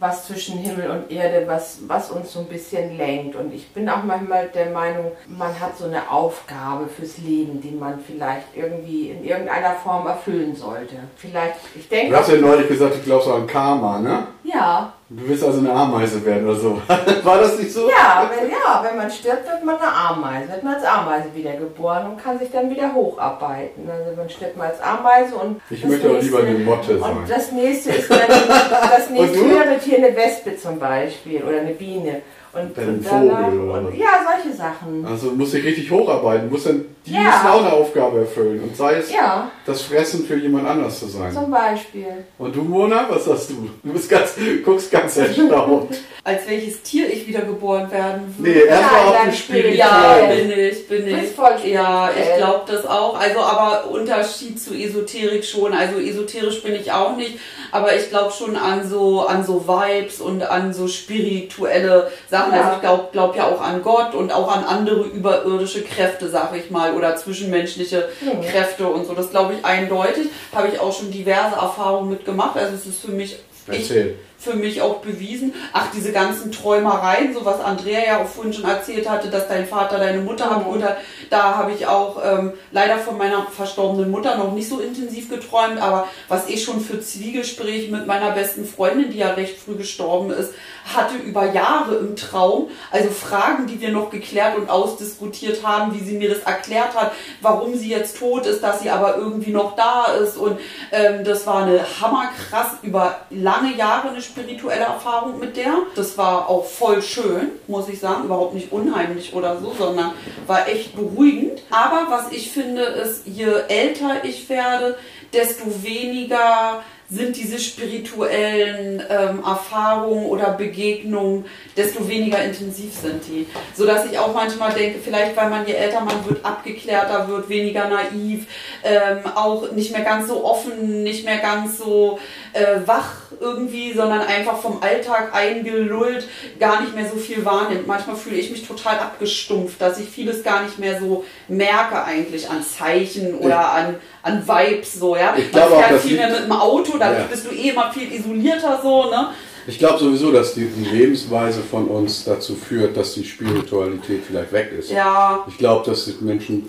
Speaker 1: was zwischen Himmel und Erde, was, was uns so ein bisschen lenkt. Und ich bin auch manchmal der Meinung, man hat so eine Aufgabe fürs Leben, die man vielleicht irgendwie in irgendeiner Form erfüllen sollte. Vielleicht, ich denke,
Speaker 2: Du hast ja neulich gesagt, du glaubst an Karma, ne?
Speaker 1: Ja.
Speaker 2: Du willst also eine Ameise werden oder so. <laughs> War das nicht so?
Speaker 1: Ja, wenn, ja, wenn man stirbt, wird man eine Ameise, wird man als Ameise wiedergeboren und kann sich dann wieder hocharbeiten. Also man stirbt mal als Ameise und
Speaker 2: Ich möchte auch lieber eine Motte sein.
Speaker 1: Und das nächste ist dann, das <laughs> nächste höhere Tier eine Wespe zum Beispiel oder eine Biene. Und,
Speaker 2: Dann
Speaker 1: und
Speaker 2: ein Vogel
Speaker 1: danach,
Speaker 2: oder
Speaker 1: und, ja, solche Sachen.
Speaker 2: Also muss ich richtig hocharbeiten, muss dann die
Speaker 1: Ja.
Speaker 2: müssen auch eine Aufgabe erfüllen. Und sei es
Speaker 1: Ja,
Speaker 2: das Fressen für jemand anders zu sein.
Speaker 1: zum Beispiel.
Speaker 2: Und du, Mona, was sagst du? Du bist ganz, guckst ganz erstaunt. <laughs>
Speaker 3: Als welches Tier ich wiedergeboren werden würde.
Speaker 2: Nee, erstmal
Speaker 1: Nein,
Speaker 2: auf den spirituellen.
Speaker 3: Ja, bin ich, bin ich.
Speaker 1: bist voll
Speaker 3: Ja, ich glaube das auch. Also, aber Unterschied zu Esoterik schon. Also esoterisch bin ich auch nicht, aber ich glaube schon an so an so Vibes und an so spirituelle Sachen.
Speaker 1: Ja.
Speaker 3: Also ich glaube glaub ja auch an Gott und auch an andere überirdische Kräfte, sag ich mal, oder zwischenmenschliche
Speaker 1: Mhm.
Speaker 3: Kräfte und so. Das glaube ich eindeutig. Habe ich auch schon diverse Erfahrungen mitgemacht. Also es ist für mich ich,
Speaker 2: Erzähl.
Speaker 3: Für mich auch bewiesen. Ach, diese ganzen Träumereien, so was Andrea ja auch vorhin schon erzählt hatte, dass dein Vater deine Mutter
Speaker 1: Mhm.
Speaker 3: hat, da habe ich auch ähm, leider von meiner verstorbenen Mutter noch nicht so intensiv geträumt, aber was ich schon für Zwiegespräche mit meiner besten Freundin, die ja recht früh gestorben ist, hatte über Jahre im Traum, also Fragen, die wir noch geklärt und ausdiskutiert haben, wie sie mir das erklärt hat, warum sie jetzt tot ist, dass sie aber irgendwie noch da ist und ähm, das war eine hammerkrass über lange Jahre eine spirituelle Erfahrung mit der. Das war auch voll schön, muss ich sagen, überhaupt nicht unheimlich oder so, sondern war echt beruhigend. Aber was ich finde, ist, je älter ich werde, desto weniger sind diese spirituellen ähm, Erfahrungen oder Begegnungen, desto weniger intensiv sind die. So dass ich auch manchmal denke, vielleicht weil man je älter man wird, abgeklärter wird, weniger naiv, ähm, auch nicht mehr ganz so offen, nicht mehr ganz so äh, wach irgendwie, sondern einfach vom Alltag eingelullt, gar nicht mehr so viel wahrnimmt. Manchmal fühle ich mich total abgestumpft, dass ich vieles gar nicht mehr so merke eigentlich an Zeichen oder an, an Vibes so, ja.
Speaker 2: Ich glaube auch, das
Speaker 3: viel mehr mit dem Auto, dadurch
Speaker 2: Ja.
Speaker 3: bist du eh immer viel isolierter so, ne?
Speaker 2: Ich glaube sowieso, dass die, die Lebensweise von uns dazu führt, dass die Spiritualität vielleicht weg ist.
Speaker 3: Ja,
Speaker 2: Ich glaube, dass die Menschen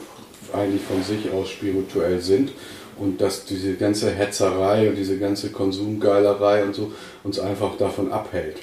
Speaker 2: eigentlich von sich aus spirituell sind und dass diese ganze Hetzerei und diese ganze Konsumgeilerei und so uns einfach davon abhält.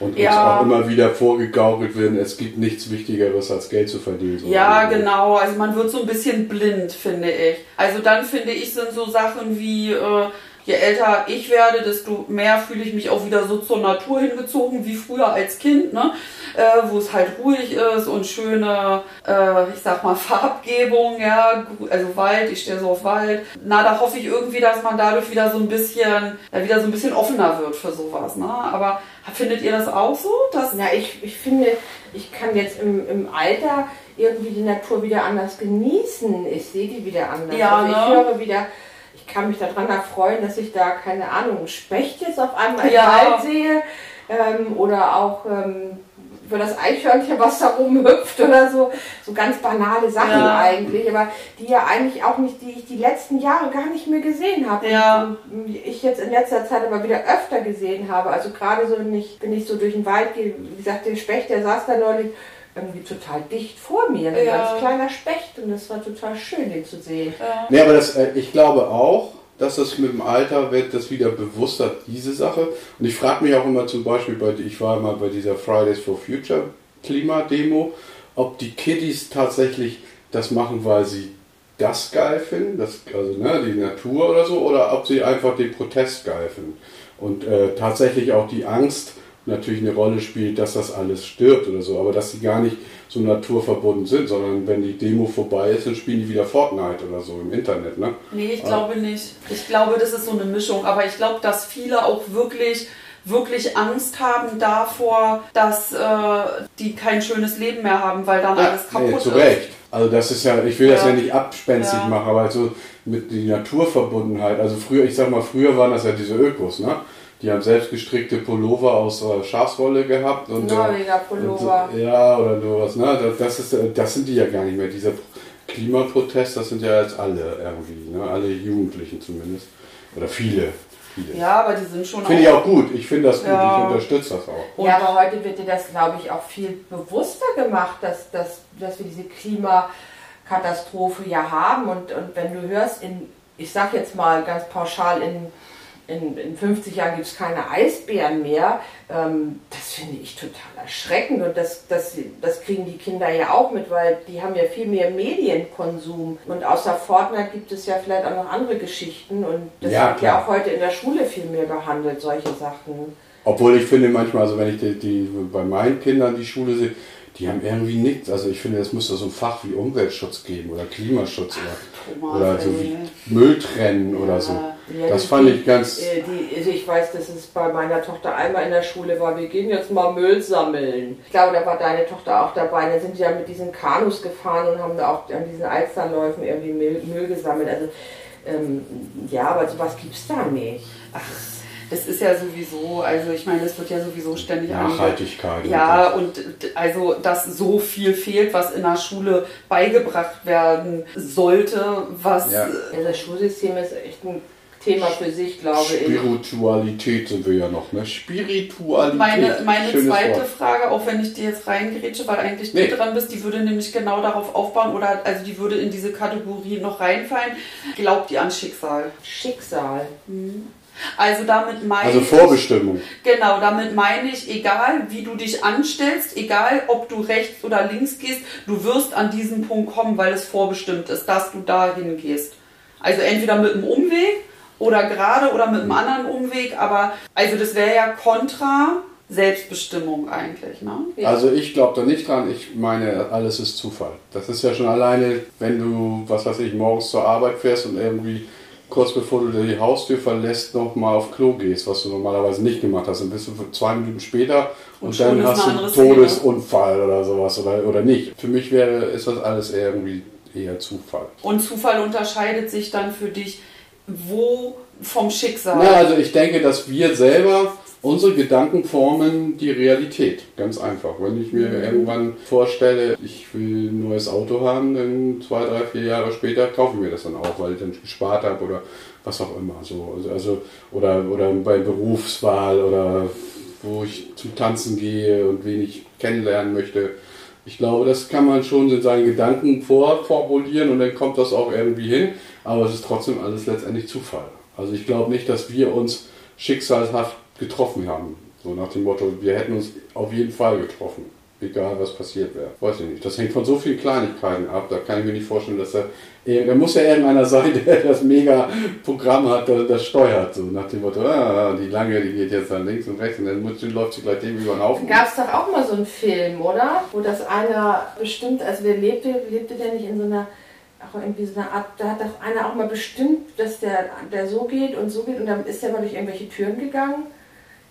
Speaker 2: Und uns
Speaker 3: Ja.
Speaker 2: auch immer wieder vorgegaukelt werden, es gibt nichts Wichtigeres als Geld zu verdienen. So
Speaker 3: Ja,
Speaker 2: irgendwie.
Speaker 3: genau. Also man wird so ein bisschen blind, finde ich. Also dann finde ich, sind so Sachen wie, äh, je älter ich werde, desto mehr fühle ich mich auch wieder so zur Natur hingezogen, wie früher als Kind, ne? Äh, wo es halt ruhig ist und schöne, äh, ich sag mal, <laughs> Farbgebung, ja, also Wald, ich stehe so auf Wald. Na, da hoffe ich irgendwie, dass man dadurch wieder so ein bisschen, ja, wieder so ein bisschen offener wird für sowas, ne? Aber findet ihr das auch so? Dass,
Speaker 1: Na, ich, ich finde, ich kann jetzt im, im Alter irgendwie die Natur wieder anders genießen. Ich sehe die wieder anders.
Speaker 3: Ja,
Speaker 1: also ich
Speaker 3: ne?
Speaker 1: höre wieder, ich kann mich daran erfreuen, dass ich da, keine Ahnung, einen Specht jetzt auf einmal im
Speaker 3: Ja.
Speaker 1: Wald sehe. Ähm, oder auch ähm, über das Eichhörnchen, was da rumhüpft oder so. So ganz banale Sachen
Speaker 3: Ja.
Speaker 1: eigentlich, aber die ja eigentlich auch nicht, die ich die letzten Jahre gar nicht mehr gesehen habe.
Speaker 3: Ja.
Speaker 1: Und ich jetzt in letzter Zeit aber wieder öfter gesehen habe. Also gerade so, wenn ich, wenn ich so durch den Wald gehe, wie gesagt, den Specht, der saß da neulich irgendwie total dicht vor mir. Ein
Speaker 3: Ja.
Speaker 1: ganz kleiner Specht und das war total schön, den zu sehen.
Speaker 2: Nee, aber das, äh, ich glaube auch, dass das mit dem Alter wird das wieder bewusster, diese Sache. Und ich frage mich auch immer zum Beispiel, bei, ich war mal bei dieser Fridays for Future Klimademo, ob die Kiddies tatsächlich das machen, weil sie das geil finden, das, also ne, die Natur oder so, oder ob sie einfach den Protest geil finden. Und äh, tatsächlich auch die Angst natürlich eine Rolle spielt, dass das alles stirbt oder so, aber dass sie gar nicht so naturverbunden sind, sondern wenn die Demo vorbei ist, dann spielen die wieder Fortnite oder so im Internet, ne?
Speaker 3: Nee, ich glaube nicht. Ich glaube, das ist so eine Mischung. Aber ich glaube, dass viele auch wirklich wirklich Angst haben davor, dass äh, die kein schönes Leben mehr haben, weil dann alles kaputt
Speaker 2: nee, zu
Speaker 3: ist.
Speaker 2: Recht. Also das ist ja, ich will das
Speaker 3: Ja.
Speaker 2: ja nicht abspenstig
Speaker 3: Ja.
Speaker 2: machen, aber so mit die Naturverbundenheit. Also früher, ich sag mal, früher waren das ja diese Ökos, ne? Die haben selbst gestrickte Pullover aus äh, Schafswolle gehabt und äh,
Speaker 1: Norweger Pullover.
Speaker 2: und so, ja oder sowas, ne? Das, ist, äh, das sind die ja gar nicht mehr. Dieser Klimaprotest, das sind ja jetzt alle irgendwie, ne? Alle Jugendlichen zumindest oder viele, viele.
Speaker 3: Ja, aber die sind schon
Speaker 2: Finde ich auch gut. Ich finde das gut.
Speaker 3: Ja.
Speaker 2: Ich unterstütze das auch.
Speaker 1: Ja, aber heute wird dir das, glaube ich, auch viel bewusster gemacht, dass, dass, dass wir diese Klimakatastrophe ja haben. Und, und wenn du hörst, in, ich sag jetzt mal ganz pauschal, in, in, in 50 Jahren gibt es keine Eisbären mehr, ähm, das finde ich total erschreckend. Und das, das, das kriegen die Kinder ja auch mit, weil die haben ja viel mehr Medienkonsum. Und außer Fortnite gibt es ja vielleicht auch noch andere Geschichten. Und das
Speaker 2: Ja,
Speaker 1: wird ja auch heute in der Schule viel mehr behandelt, solche Sachen.
Speaker 2: Obwohl ich finde manchmal, also wenn ich die, die bei meinen Kindern die Schule sehe, die haben irgendwie nichts. Also ich finde, es müsste so ein Fach wie Umweltschutz geben oder Klimaschutz oder,
Speaker 3: Thomas,
Speaker 2: oder so Müll trennen oder so.
Speaker 1: Ja,
Speaker 2: Das
Speaker 1: die-
Speaker 2: fand ich ganz.
Speaker 1: Äh, Die, also ich weiß, dass es bei meiner Tochter einmal in der Schule war, wir gehen jetzt mal Müll sammeln. Ich glaube, da war deine Tochter auch dabei. Da sind die ja mit diesen Kanus gefahren und haben da auch an diesen Alsterläufen irgendwie Müll, Müll gesammelt. Also ähm, ja, aber sowas gibt es da nicht.
Speaker 3: Ach, das ist ja sowieso, also ich meine, es wird ja sowieso ständig
Speaker 2: Nachhaltigkeit.
Speaker 3: Ja, und also, dass so viel fehlt, was in der Schule beigebracht werden sollte, was
Speaker 2: Ja.
Speaker 1: Ja, das Schulsystem ist echt ein Thema für sich, glaube ich.
Speaker 2: Spiritualität sind wir ja noch, ne? Spiritualität.
Speaker 3: Meine, meine
Speaker 2: Schönes
Speaker 3: zweite
Speaker 2: Wort.
Speaker 3: Frage, auch wenn ich dir jetzt reingerätsche, weil eigentlich
Speaker 2: Nee.
Speaker 3: du dran bist, die würde nämlich genau darauf aufbauen oder also die würde in diese Kategorie noch reinfallen. Glaubt ihr an Schicksal?
Speaker 1: Schicksal.
Speaker 3: Also damit meine
Speaker 2: Also
Speaker 3: ich,
Speaker 2: Vorbestimmung.
Speaker 3: Genau, damit meine ich, egal wie du dich anstellst, egal ob du rechts oder links gehst, du wirst an diesen Punkt kommen, weil es vorbestimmt ist, dass du dahin gehst. Also entweder mit einem Umweg oder gerade oder mit einem anderen Umweg, aber also das wäre ja kontra Selbstbestimmung eigentlich, ne?
Speaker 1: Ja.
Speaker 2: Also ich glaube da nicht dran. Ich meine, alles ist Zufall. Das ist ja schon alleine, wenn du, was weiß ich, morgens zur Arbeit fährst und irgendwie kurz bevor du die Haustür verlässt, noch mal auf Klo gehst, was du normalerweise nicht gemacht hast. Dann bist du zwei Minuten später und,
Speaker 3: Und
Speaker 2: dann hast du
Speaker 3: eine
Speaker 2: einen
Speaker 3: andere Szene.
Speaker 2: Todesunfall oder sowas oder, oder nicht. Für mich wäre, ist das alles irgendwie eher Zufall.
Speaker 3: Und Zufall unterscheidet sich dann für dich wo vom Schicksal.
Speaker 2: Na, also ich denke, dass wir selber unsere Gedanken formen die Realität. Ganz einfach. Wenn ich mir irgendwann vorstelle, ich will ein neues Auto haben, dann zwei, drei, vier Jahre später kaufe ich mir das dann auch, weil ich dann gespart habe oder was auch immer. So, also, also oder, oder bei Berufswahl oder wo ich zum Tanzen gehe und wen ich kennenlernen möchte. Ich glaube, das kann man schon in seinen Gedanken vorformulieren und dann kommt das auch irgendwie hin. Aber es ist trotzdem alles letztendlich Zufall. Also ich glaube nicht, dass wir uns schicksalshaft getroffen haben. So nach dem Motto, wir hätten uns auf jeden Fall getroffen. Egal was passiert wäre. Weiß ich nicht. Das hängt von so vielen Kleinigkeiten ab. Da kann ich mir nicht vorstellen, dass da. Da muss ja irgendeiner sein, <laughs> der das mega Programm hat, das, steuert. So nach dem Motto, ah, die lange, die geht jetzt dann links und rechts und dann läuft sie gleich dem über den Haufen.
Speaker 1: Gab es doch auch mal so einen Film, oder? Wo das einer bestimmt, also der lebte, lebte der nicht in so einer, auch irgendwie so einer Art, da hat doch einer auch mal bestimmt, dass der, der so geht und so geht und dann ist der mal durch irgendwelche Türen gegangen.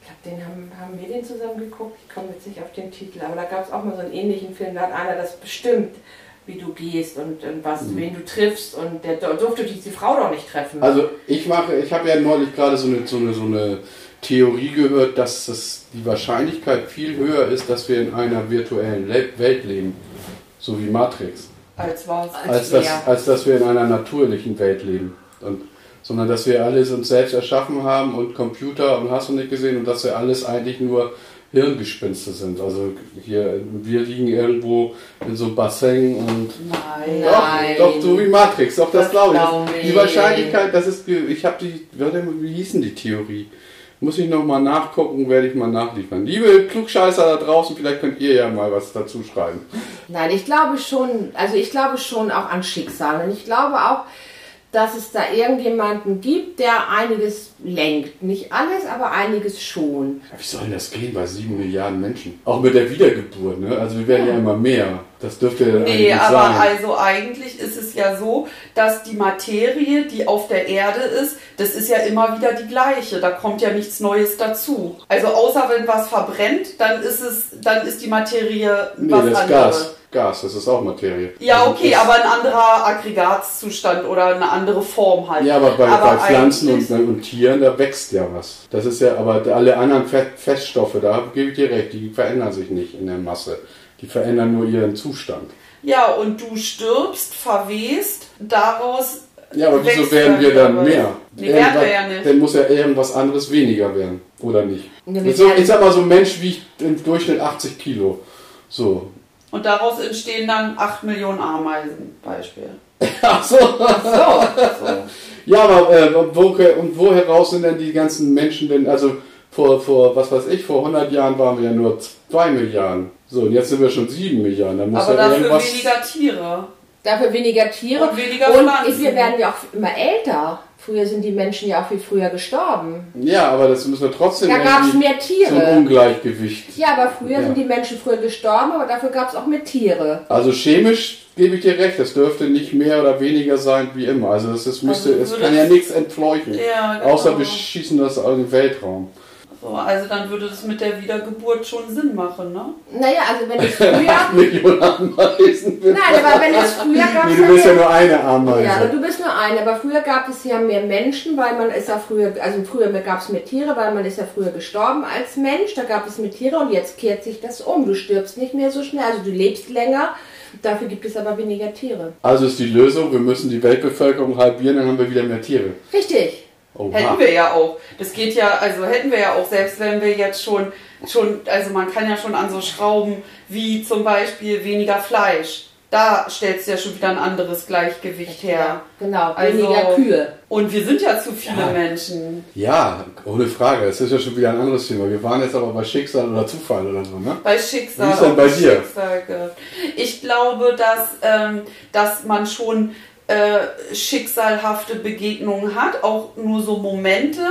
Speaker 1: Ich glaube, den haben, haben wir den zusammen geguckt. Ich komme jetzt nicht auf den Titel, aber da gab es auch mal so einen ähnlichen Film, da hat einer das bestimmt, wie du gehst und, und was, wen du triffst und der durfte diese Frau doch nicht treffen.
Speaker 2: Also ich mache, ich habe ja neulich gerade so eine, so, eine, so eine Theorie gehört, dass es die Wahrscheinlichkeit viel höher ist, dass wir in einer virtuellen Le Welt leben, so wie Matrix,
Speaker 3: Als was?
Speaker 2: als, dass, als dass wir in einer natürlichen Welt leben. Und, sondern dass wir alles uns selbst erschaffen haben und Computer und hast du nicht gesehen und dass wir alles eigentlich nur Hirngespinste sind. Also hier, wir liegen irgendwo in so einem Bassin und
Speaker 3: Nein.
Speaker 1: Nein.
Speaker 2: doch, doch, so wie Matrix, doch, das,
Speaker 1: Das
Speaker 2: glaube ich.
Speaker 1: glaub
Speaker 2: Die
Speaker 1: ich.
Speaker 2: Wahrscheinlichkeit, das ist, ich habe die, warte, wie hieß denn die Theorie? Muss ich nochmal nachgucken, werde ich mal nachliefern. Liebe Klugscheißer da draußen, vielleicht könnt ihr ja mal was dazu schreiben.
Speaker 1: Nein, ich glaube schon, also ich glaube schon auch an Schicksal. Und ich glaube auch, dass es da irgendjemanden gibt, der einiges lenkt. Nicht alles, aber einiges schon.
Speaker 2: Ja, wie soll denn das gehen bei sieben Milliarden Menschen? Auch mit der Wiedergeburt, ne? Also wir werden ja immer mehr. Das dürfte ja
Speaker 3: Nee, aber
Speaker 2: sein.
Speaker 3: also eigentlich ist es ja so, dass die Materie, die auf der Erde ist, das ist ja immer wieder die gleiche. Da kommt ja nichts Neues dazu. Also außer wenn was verbrennt, dann ist es, dann ist die Materie
Speaker 2: nee,
Speaker 3: was
Speaker 2: das ist
Speaker 3: anderes.
Speaker 2: Gas. Gas, das ist auch Materie.
Speaker 3: Ja,
Speaker 2: Also
Speaker 3: okay, aber ein anderer Aggregatzustand oder eine andere Form halt.
Speaker 2: Ja, aber bei,
Speaker 3: Aber
Speaker 2: bei Pflanzen und,
Speaker 3: eigentlich-
Speaker 2: und Tieren, da wächst ja was. Das ist ja, aber alle anderen Feststoffe, da gebe ich dir recht, die verändern sich nicht in der Masse. Die verändern nur ihren Zustand.
Speaker 3: Ja, und du stirbst, verwehst, daraus.
Speaker 2: Ja, aber wieso werden wir dann
Speaker 3: was.
Speaker 2: mehr?
Speaker 3: Nee, werden wir ja nicht.
Speaker 2: Dann muss ja irgendwas anderes weniger werden, oder nicht?
Speaker 1: Wir
Speaker 2: so, ich sag mal, so ein Mensch wiegt im Durchschnitt 80 Kilo. So.
Speaker 3: Und daraus entstehen dann 8 Millionen Ameisen, Beispiel. <laughs>
Speaker 2: Ach so. Ja, aber äh, wo, und wo heraus sind denn die ganzen Menschen denn, also vor, vor, was weiß ich, vor 100 Jahren waren wir ja nur 2 Milliarden. So, und jetzt sind wir schon 7 Milliarden. Da muss
Speaker 3: Aber
Speaker 2: ja
Speaker 3: dafür
Speaker 2: irgendwas...
Speaker 3: weniger Tiere.
Speaker 1: Dafür weniger Tiere.
Speaker 3: Und weniger
Speaker 1: und
Speaker 3: Pflanzen.
Speaker 1: wir werden ja auch immer älter. Früher sind die Menschen ja auch viel früher gestorben.
Speaker 2: Ja, aber das müssen wir trotzdem
Speaker 1: Da gab es mehr
Speaker 2: zum
Speaker 1: Tiere.
Speaker 2: Ungleichgewicht.
Speaker 1: Ja, aber früher
Speaker 2: Ja.
Speaker 1: sind die Menschen früher gestorben, aber dafür gab es auch mehr Tiere.
Speaker 2: Also chemisch gebe ich dir recht, das dürfte nicht mehr oder weniger sein wie immer. Also das ist, müsste,
Speaker 3: Also
Speaker 2: es kann ja
Speaker 3: es-
Speaker 2: nichts entfleuchten.
Speaker 3: Ja, genau.
Speaker 2: Außer wir schießen das in den Weltraum.
Speaker 3: So, also dann würde das mit der Wiedergeburt schon Sinn machen, ne?
Speaker 1: Naja, also wenn es <laughs> früher.
Speaker 2: Millionen Ameisen.
Speaker 1: Nein, aber wenn es früher gab
Speaker 2: Nee,
Speaker 1: es
Speaker 2: du bist ja
Speaker 1: mehr-
Speaker 2: nur eine Ameise.
Speaker 1: Ja, du bist nur eine, aber früher gab es ja mehr Menschen, weil man ist ja früher, also früher gab es mehr Tiere, weil man ist ja früher gestorben als Mensch, da gab es mehr Tiere und jetzt kehrt sich das um. Du stirbst nicht mehr so schnell, also du lebst länger, dafür gibt es aber weniger Tiere.
Speaker 2: Also ist die Lösung, wir müssen die Weltbevölkerung halbieren, dann haben wir wieder mehr Tiere.
Speaker 1: Richtig.
Speaker 2: Oha.
Speaker 3: Hätten wir ja auch. Das geht ja, also hätten wir ja auch, selbst wenn wir jetzt schon, schon, also man kann ja schon an so Schrauben wie zum Beispiel weniger Fleisch. Da stellst du ja schon wieder ein anderes Gleichgewicht her.
Speaker 1: Genau,
Speaker 3: Also-
Speaker 1: weniger Kühe.
Speaker 3: Und wir sind ja zu viele
Speaker 2: Ja.
Speaker 3: Menschen.
Speaker 2: Ja, ohne Frage. Das ist ja schon wieder ein anderes Thema. Wir waren jetzt aber bei Schicksal oder Zufall oder so, ne?
Speaker 3: Bei Schicksal.
Speaker 2: Wie ist denn bei dir?
Speaker 3: Schicksal Ich glaube, dass, ähm, dass man schon äh, schicksalhafte Begegnungen hat, auch nur so Momente,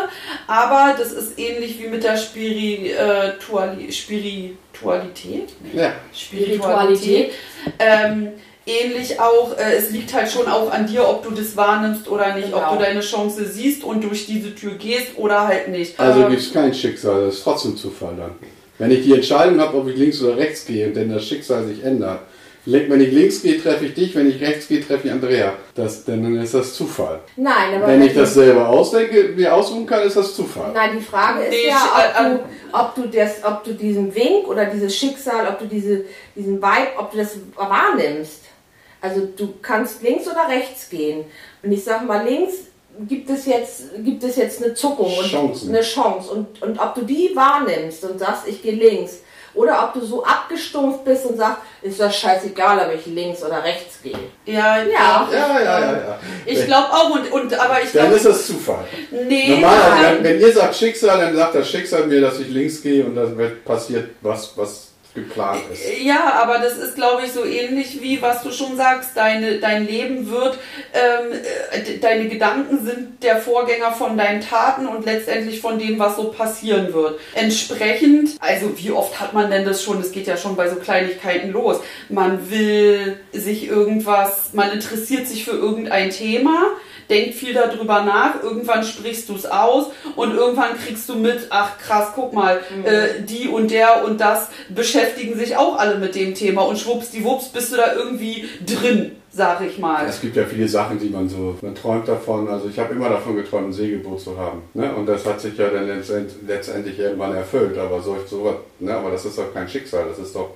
Speaker 3: aber das ist ähnlich wie mit der Spirituali Spiritualität.
Speaker 2: Ja.
Speaker 1: Spiritualität.
Speaker 3: Ähm, ähnlich auch, äh, es liegt halt schon auch an dir, ob du das wahrnimmst oder nicht, ob
Speaker 1: Genau.
Speaker 3: du deine Chance siehst und durch diese Tür gehst oder halt nicht.
Speaker 2: Also
Speaker 3: Ähm,
Speaker 2: gibt es kein Schicksal, das ist trotzdem Zufall dann. Wenn ich die Entscheidung habe, ob ich links oder rechts gehe und denn das Schicksal sich ändert. Wenn ich links gehe, treffe ich dich, wenn ich rechts gehe, treffe ich Andrea. Das, dann ist das Zufall.
Speaker 1: Nein, aber
Speaker 2: Wenn ich das selber ausdenke, mir aussuchen kann, ist das Zufall.
Speaker 1: Nein, die Frage ist
Speaker 3: Nee,
Speaker 1: ja,
Speaker 3: sch- äh,
Speaker 1: ob du, ob du das, ob du diesen Wink oder dieses Schicksal, ob du diese, diesen Vibe, ob du das wahrnimmst. Also du kannst links oder rechts gehen. Und ich sag mal, links gibt es jetzt, gibt es jetzt eine Zuckung und
Speaker 2: Chancen.
Speaker 1: eine Chance. Und, und ob du die wahrnimmst und sagst, ich gehe links. Oder ob du so abgestumpft bist und sagst, ist das scheißegal, ob ich links oder rechts gehe.
Speaker 3: ja,
Speaker 1: Ja.
Speaker 2: Ja, ja, ja, ja.
Speaker 3: Ich glaube auch, und, und aber ich
Speaker 2: Dann
Speaker 3: glaube,
Speaker 2: ist das Zufall.
Speaker 3: nee,
Speaker 2: Normal,
Speaker 1: nein.
Speaker 2: wenn, wenn ihr sagt Schicksal, dann sagt das Schicksal mir, dass ich links gehe und dann wird passiert was, was geplant ist.
Speaker 3: Ja, aber das ist, glaube ich, so ähnlich wie was du schon sagst. Deine, dein Leben wird, ähm, äh, de- deine Gedanken sind der Vorgänger von deinen Taten und letztendlich von dem, was so passieren wird. Entsprechend, also wie oft hat man denn das schon? Es geht ja schon bei so Kleinigkeiten los. Man will sich irgendwas, man interessiert sich für irgendein Thema. Denkt viel darüber nach, irgendwann sprichst du es aus und irgendwann kriegst du mit, ach krass, guck mal, äh, die und der und das beschäftigen sich auch alle mit dem Thema und schwuppsdiwupps bist du da irgendwie drin, sag ich mal.
Speaker 2: Es gibt ja viele Sachen, die man so, man träumt davon. Also ich habe immer davon geträumt, ein Segelboot zu haben. Ne? Und das hat sich ja dann letztend, letztendlich irgendwann erfüllt. Aber so, so ne? aber das ist doch kein Schicksal, das ist doch,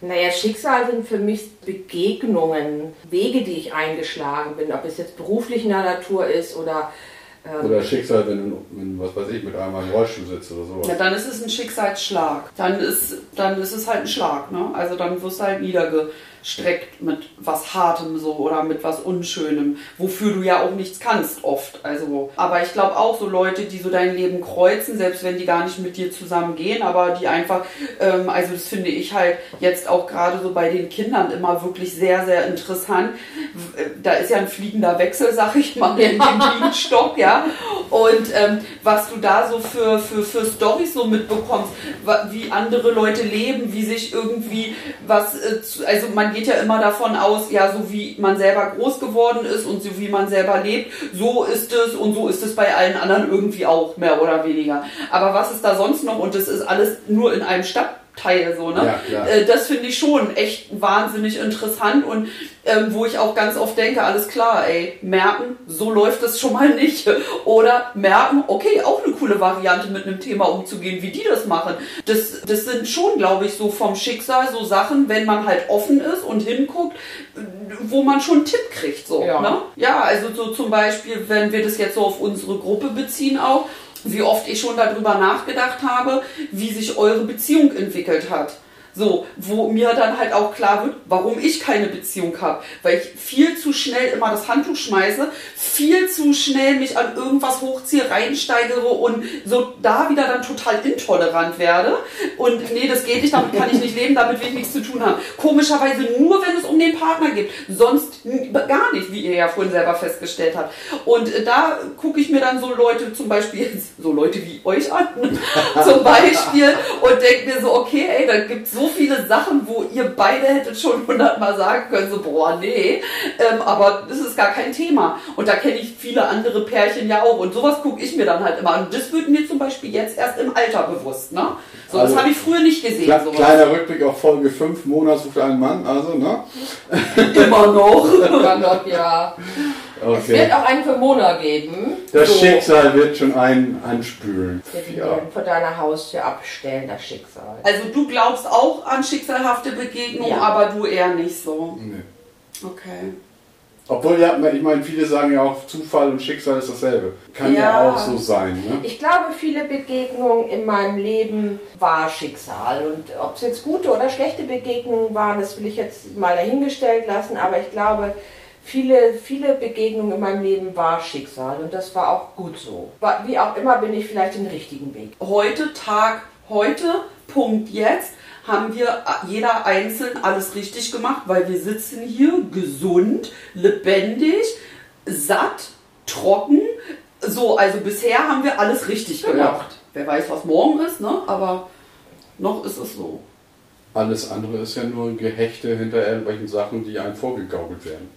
Speaker 1: Naja, Schicksal sind für mich Begegnungen, Wege, die ich eingeschlagen bin, ob es jetzt beruflicher Natur ist oder ähm,
Speaker 2: Oder Schicksal, wenn du, wenn, was weiß ich, mit einmal im Rollstuhl sitzt oder sowas.
Speaker 3: Ja, dann ist es ein Schicksalsschlag. Dann ist, dann ist es halt ein Schlag, ne? Also dann wirst du halt niedergestreckt mit was Hartem so oder mit was Unschönem, wofür du ja auch nichts kannst oft. Also, aber ich glaube auch so Leute, die so dein Leben kreuzen, selbst wenn die gar nicht mit dir zusammen gehen, aber die einfach, ähm, also das finde ich halt jetzt auch gerade so bei den Kindern immer wirklich sehr, sehr interessant. Äh, Da ist ja ein fliegender Wechsel, sag ich mal, in dem <laughs> Bienenstock, ja. Und ähm, was du da so für, für, für Storys so mitbekommst, wie andere Leute leben, wie sich irgendwie was, äh, zu, also man geht ja immer davon aus, ja, so wie man selber groß geworden ist und so wie man selber lebt, so ist es und so ist es bei allen anderen irgendwie auch, mehr oder weniger. Aber was ist da sonst noch? Und das ist alles nur in einem Stadtteil so, ne?
Speaker 2: Ja, klar.
Speaker 3: Äh, das finde ich schon echt wahnsinnig interessant und ähm, wo ich auch ganz oft denke, alles klar, ey, merken, so läuft das schon mal nicht. <laughs> Oder merken, okay, auch eine coole Variante mit einem Thema umzugehen, wie die das machen. Das, das sind schon, glaube ich, so vom Schicksal so Sachen, wenn man halt offen ist und hinguckt, wo man schon einen Tipp kriegt, so.
Speaker 1: Ja.
Speaker 3: Ne? ja, also so zum Beispiel, wenn wir das jetzt so auf unsere Gruppe beziehen auch, wie oft ich schon darüber nachgedacht habe, wie sich eure Beziehung entwickelt hat. So, wo mir dann halt auch klar wird, warum ich keine Beziehung habe. Weil ich viel zu schnell immer das Handtuch schmeiße, viel zu schnell mich an irgendwas hochziehe, reinsteigere und so da wieder dann total intolerant werde. Und nee, das geht nicht, damit kann ich nicht leben, damit will ich nichts zu tun haben. Komischerweise nur, wenn es um den Partner geht. Sonst gar nicht, wie ihr ja vorhin selber festgestellt habt. Und äh, da gucke ich mir dann so Leute, zum Beispiel so Leute wie euch an, <laughs> zum Beispiel, und denke mir so, okay, ey, da gibt so viele Sachen, wo ihr beide hättet schon hundertmal sagen können, so, boah, nee, ähm, aber das ist gar kein Thema. Und da kenne ich viele andere Pärchen ja auch. Und sowas gucke ich mir dann halt immer an. Und das wird mir zum Beispiel jetzt erst im Alter bewusst. Ne? So,
Speaker 2: Also,
Speaker 3: das habe ich früher nicht gesehen.
Speaker 2: Kle
Speaker 3: sowas.
Speaker 2: kleiner Rückblick auf Folge 5, Monat sucht einen Mann, also, ne?
Speaker 3: Immer noch.
Speaker 1: Dann doch, ja. Es
Speaker 2: Okay.
Speaker 1: wird auch einen für Mona geben.
Speaker 2: Das
Speaker 3: So.
Speaker 2: Schicksal wird schon einen anspülen.
Speaker 1: Die
Speaker 2: Ja.
Speaker 1: vor deiner Haustür abstellen, das Schicksal.
Speaker 3: Also du glaubst auch an schicksalhafte Begegnungen,
Speaker 1: Ja.
Speaker 3: aber du eher nicht so.
Speaker 2: Nee.
Speaker 3: Okay.
Speaker 2: Obwohl, ja, ich meine, viele sagen ja auch, Zufall und Schicksal ist dasselbe. Kann ja,
Speaker 3: Ja.
Speaker 2: auch so sein, ne?
Speaker 1: Ich glaube, viele Begegnungen in meinem Leben war Schicksal. Und ob es jetzt gute oder schlechte Begegnungen waren, das will ich jetzt mal dahingestellt lassen. Aber ich glaube, viele, viele Begegnungen in meinem Leben war Schicksal. Und das war auch gut so. Wie auch immer bin ich vielleicht den richtigen Weg.
Speaker 3: Heute, Tag, heute, Punkt jetzt, haben wir jeder einzeln alles richtig gemacht, weil wir sitzen hier gesund, lebendig, satt, trocken. So, also bisher haben wir alles richtig
Speaker 2: Ja.
Speaker 3: gemacht. Wer weiß, was morgen ist, ne? Aber noch ist es so.
Speaker 2: Alles andere ist ja nur ein Gehechte hinter irgendwelchen Sachen, die einem vorgegaukelt werden,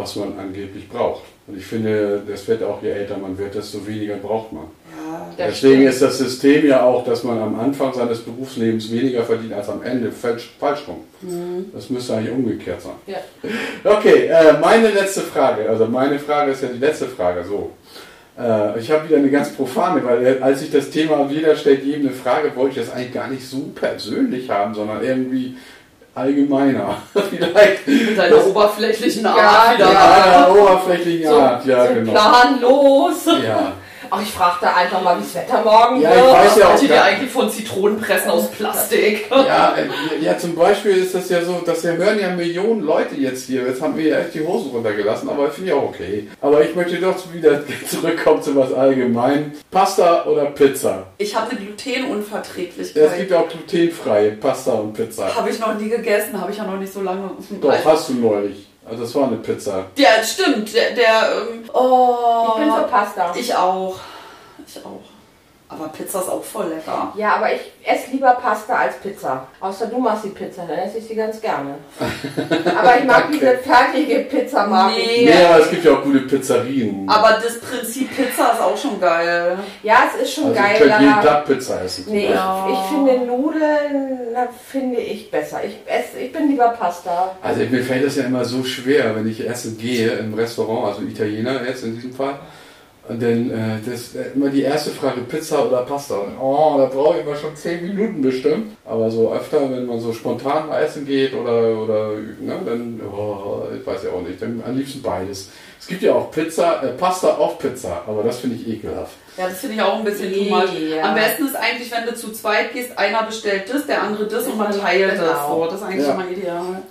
Speaker 2: was man angeblich braucht. Und ich finde, das wird auch, je älter man wird, desto weniger braucht man.
Speaker 3: Ja.
Speaker 2: Deswegen
Speaker 1: stimmt.
Speaker 2: ist das System ja auch, dass man am Anfang seines Berufslebens weniger verdient als am Ende. Falsch, falsch rum. Das müsste eigentlich umgekehrt sein.
Speaker 1: Ja.
Speaker 2: Okay, äh, meine letzte Frage. Also meine Frage ist ja die letzte Frage. So. Äh, ich habe wieder eine ganz profane, weil äh, als ich das Thema jeder stellt jedem eine Frage, wollte ich das eigentlich gar nicht so persönlich haben, sondern irgendwie allgemeiner. <laughs> Vielleicht.
Speaker 3: Mit deiner oberflächlichen Art.
Speaker 2: Ja, ja, oberflächlichen Art, ja,
Speaker 1: so
Speaker 2: genau.
Speaker 1: planlos.
Speaker 2: Ja.
Speaker 1: Ach, ich fragte einfach mal, wie das Wetter morgen
Speaker 2: Ja,
Speaker 1: wird.
Speaker 2: ich weiß ja auch
Speaker 3: Wollt ihr eigentlich von Zitronenpressen aus Plastik?
Speaker 2: Ja, äh, ja, zum Beispiel ist das ja so, dass wir hören ja Millionen Leute jetzt hier. Jetzt haben wir ja echt die Hosen runtergelassen, aber finde ich auch okay. Aber ich möchte doch wieder <laughs> zurückkommen zu was allgemein. Pasta oder Pizza?
Speaker 3: Ich habe eine Glutenunverträglichkeit.
Speaker 2: Es gibt ja auch glutenfreie Pasta und Pizza.
Speaker 3: Habe ich noch nie gegessen, habe ich ja noch nicht so lange.
Speaker 2: Doch, hast du neulich. Also das war eine Pizza.
Speaker 3: Ja, stimmt. Der, der ähm, oh,
Speaker 1: Ich bin für Pasta.
Speaker 3: Ich auch. Ich auch. Aber Pizza ist auch voll lecker.
Speaker 1: Ja, aber ich esse lieber Pasta als Pizza. Außer du machst die Pizza, dann esse ich sie ganz gerne. <laughs> aber ich mag diese fertige Pizza, mag ich.
Speaker 3: Nee.
Speaker 2: Ja, aber es gibt ja auch gute Pizzerien.
Speaker 3: Aber das Prinzip Pizza ist auch schon geil.
Speaker 1: Ja, es ist schon
Speaker 2: also ich
Speaker 1: geil.
Speaker 2: könnte jeden Tag Pizza essen.
Speaker 1: Nee, ich,
Speaker 2: Beispiel.
Speaker 1: ich finde Nudeln, na, finde ich besser. Ich, esse, ich bin lieber Pasta.
Speaker 2: Also mir fällt das ja immer so schwer, wenn ich essen gehe im Restaurant, also Italiener jetzt in diesem Fall. Und dann äh, das äh, immer die erste Frage Pizza oder Pasta. Und, oh, da brauche ich immer schon 10 Minuten bestimmt. Aber so öfter, wenn man so spontan mal essen geht oder, oder ne, dann, oh, ich weiß ja auch nicht, dann am liebsten beides. Es gibt ja auch Pizza, äh, Pasta auf Pizza, aber das finde ich ekelhaft.
Speaker 3: Ja, das finde ich auch ein bisschen too
Speaker 1: Nee,
Speaker 3: much.
Speaker 1: ja.
Speaker 3: Am besten ist eigentlich, wenn du zu zweit gehst, einer bestellt das, der andere das und man teilt das.
Speaker 1: Genau.
Speaker 3: So, das ist eigentlich
Speaker 2: Ja.
Speaker 3: immer ideal.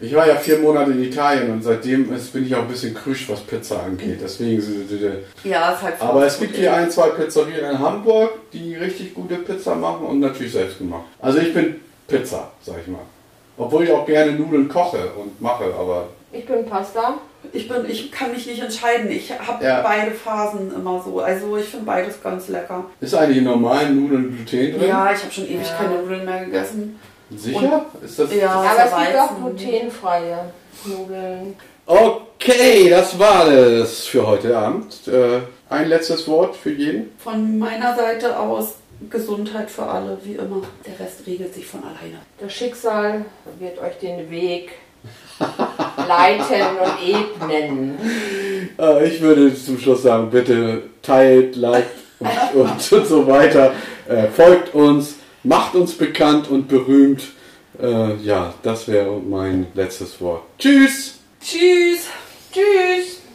Speaker 2: Ich war ja vier Monate in Italien und seitdem ist, bin ich auch ein bisschen krüsch, was Pizza angeht. Deswegen sind die,
Speaker 3: Ja, ist halt
Speaker 2: Aber es gibt hier ein, zwei Pizzerien in Hamburg, die richtig gute Pizza machen und natürlich selbst gemacht. Also ich bin Pizza, sag ich mal. Obwohl ich auch gerne Nudeln koche und mache, aber
Speaker 1: Ich bin Pasta.
Speaker 3: Ich, bin, ich kann mich nicht entscheiden. Ich habe
Speaker 2: Ja.
Speaker 3: beide Phasen immer so. Also ich finde beides ganz lecker.
Speaker 2: ist eigentlich in normalen Nudeln Gluten drin?
Speaker 3: Ja, ich habe schon ewig
Speaker 1: Ja.
Speaker 3: keine Nudeln mehr gegessen.
Speaker 2: Sicher? Ist das
Speaker 3: Ja,
Speaker 1: aber es gibt auch glutenfreie Nudeln.
Speaker 2: Okay, das war es für heute Abend. Äh, ein letztes Wort für jeden.
Speaker 3: Von meiner Seite aus Gesundheit für alle, wie immer. Der Rest regelt sich von alleine.
Speaker 1: Das Schicksal wird euch den Weg <laughs> leiten und ebnen.
Speaker 2: Äh, ich würde zum Schluss sagen, bitte teilt, liked und, und, und so weiter. Äh, folgt uns, macht uns bekannt und berühmt. Äh, ja, das wäre mein letztes Wort. Tschüss!
Speaker 3: Tschüss!
Speaker 1: Tschüss!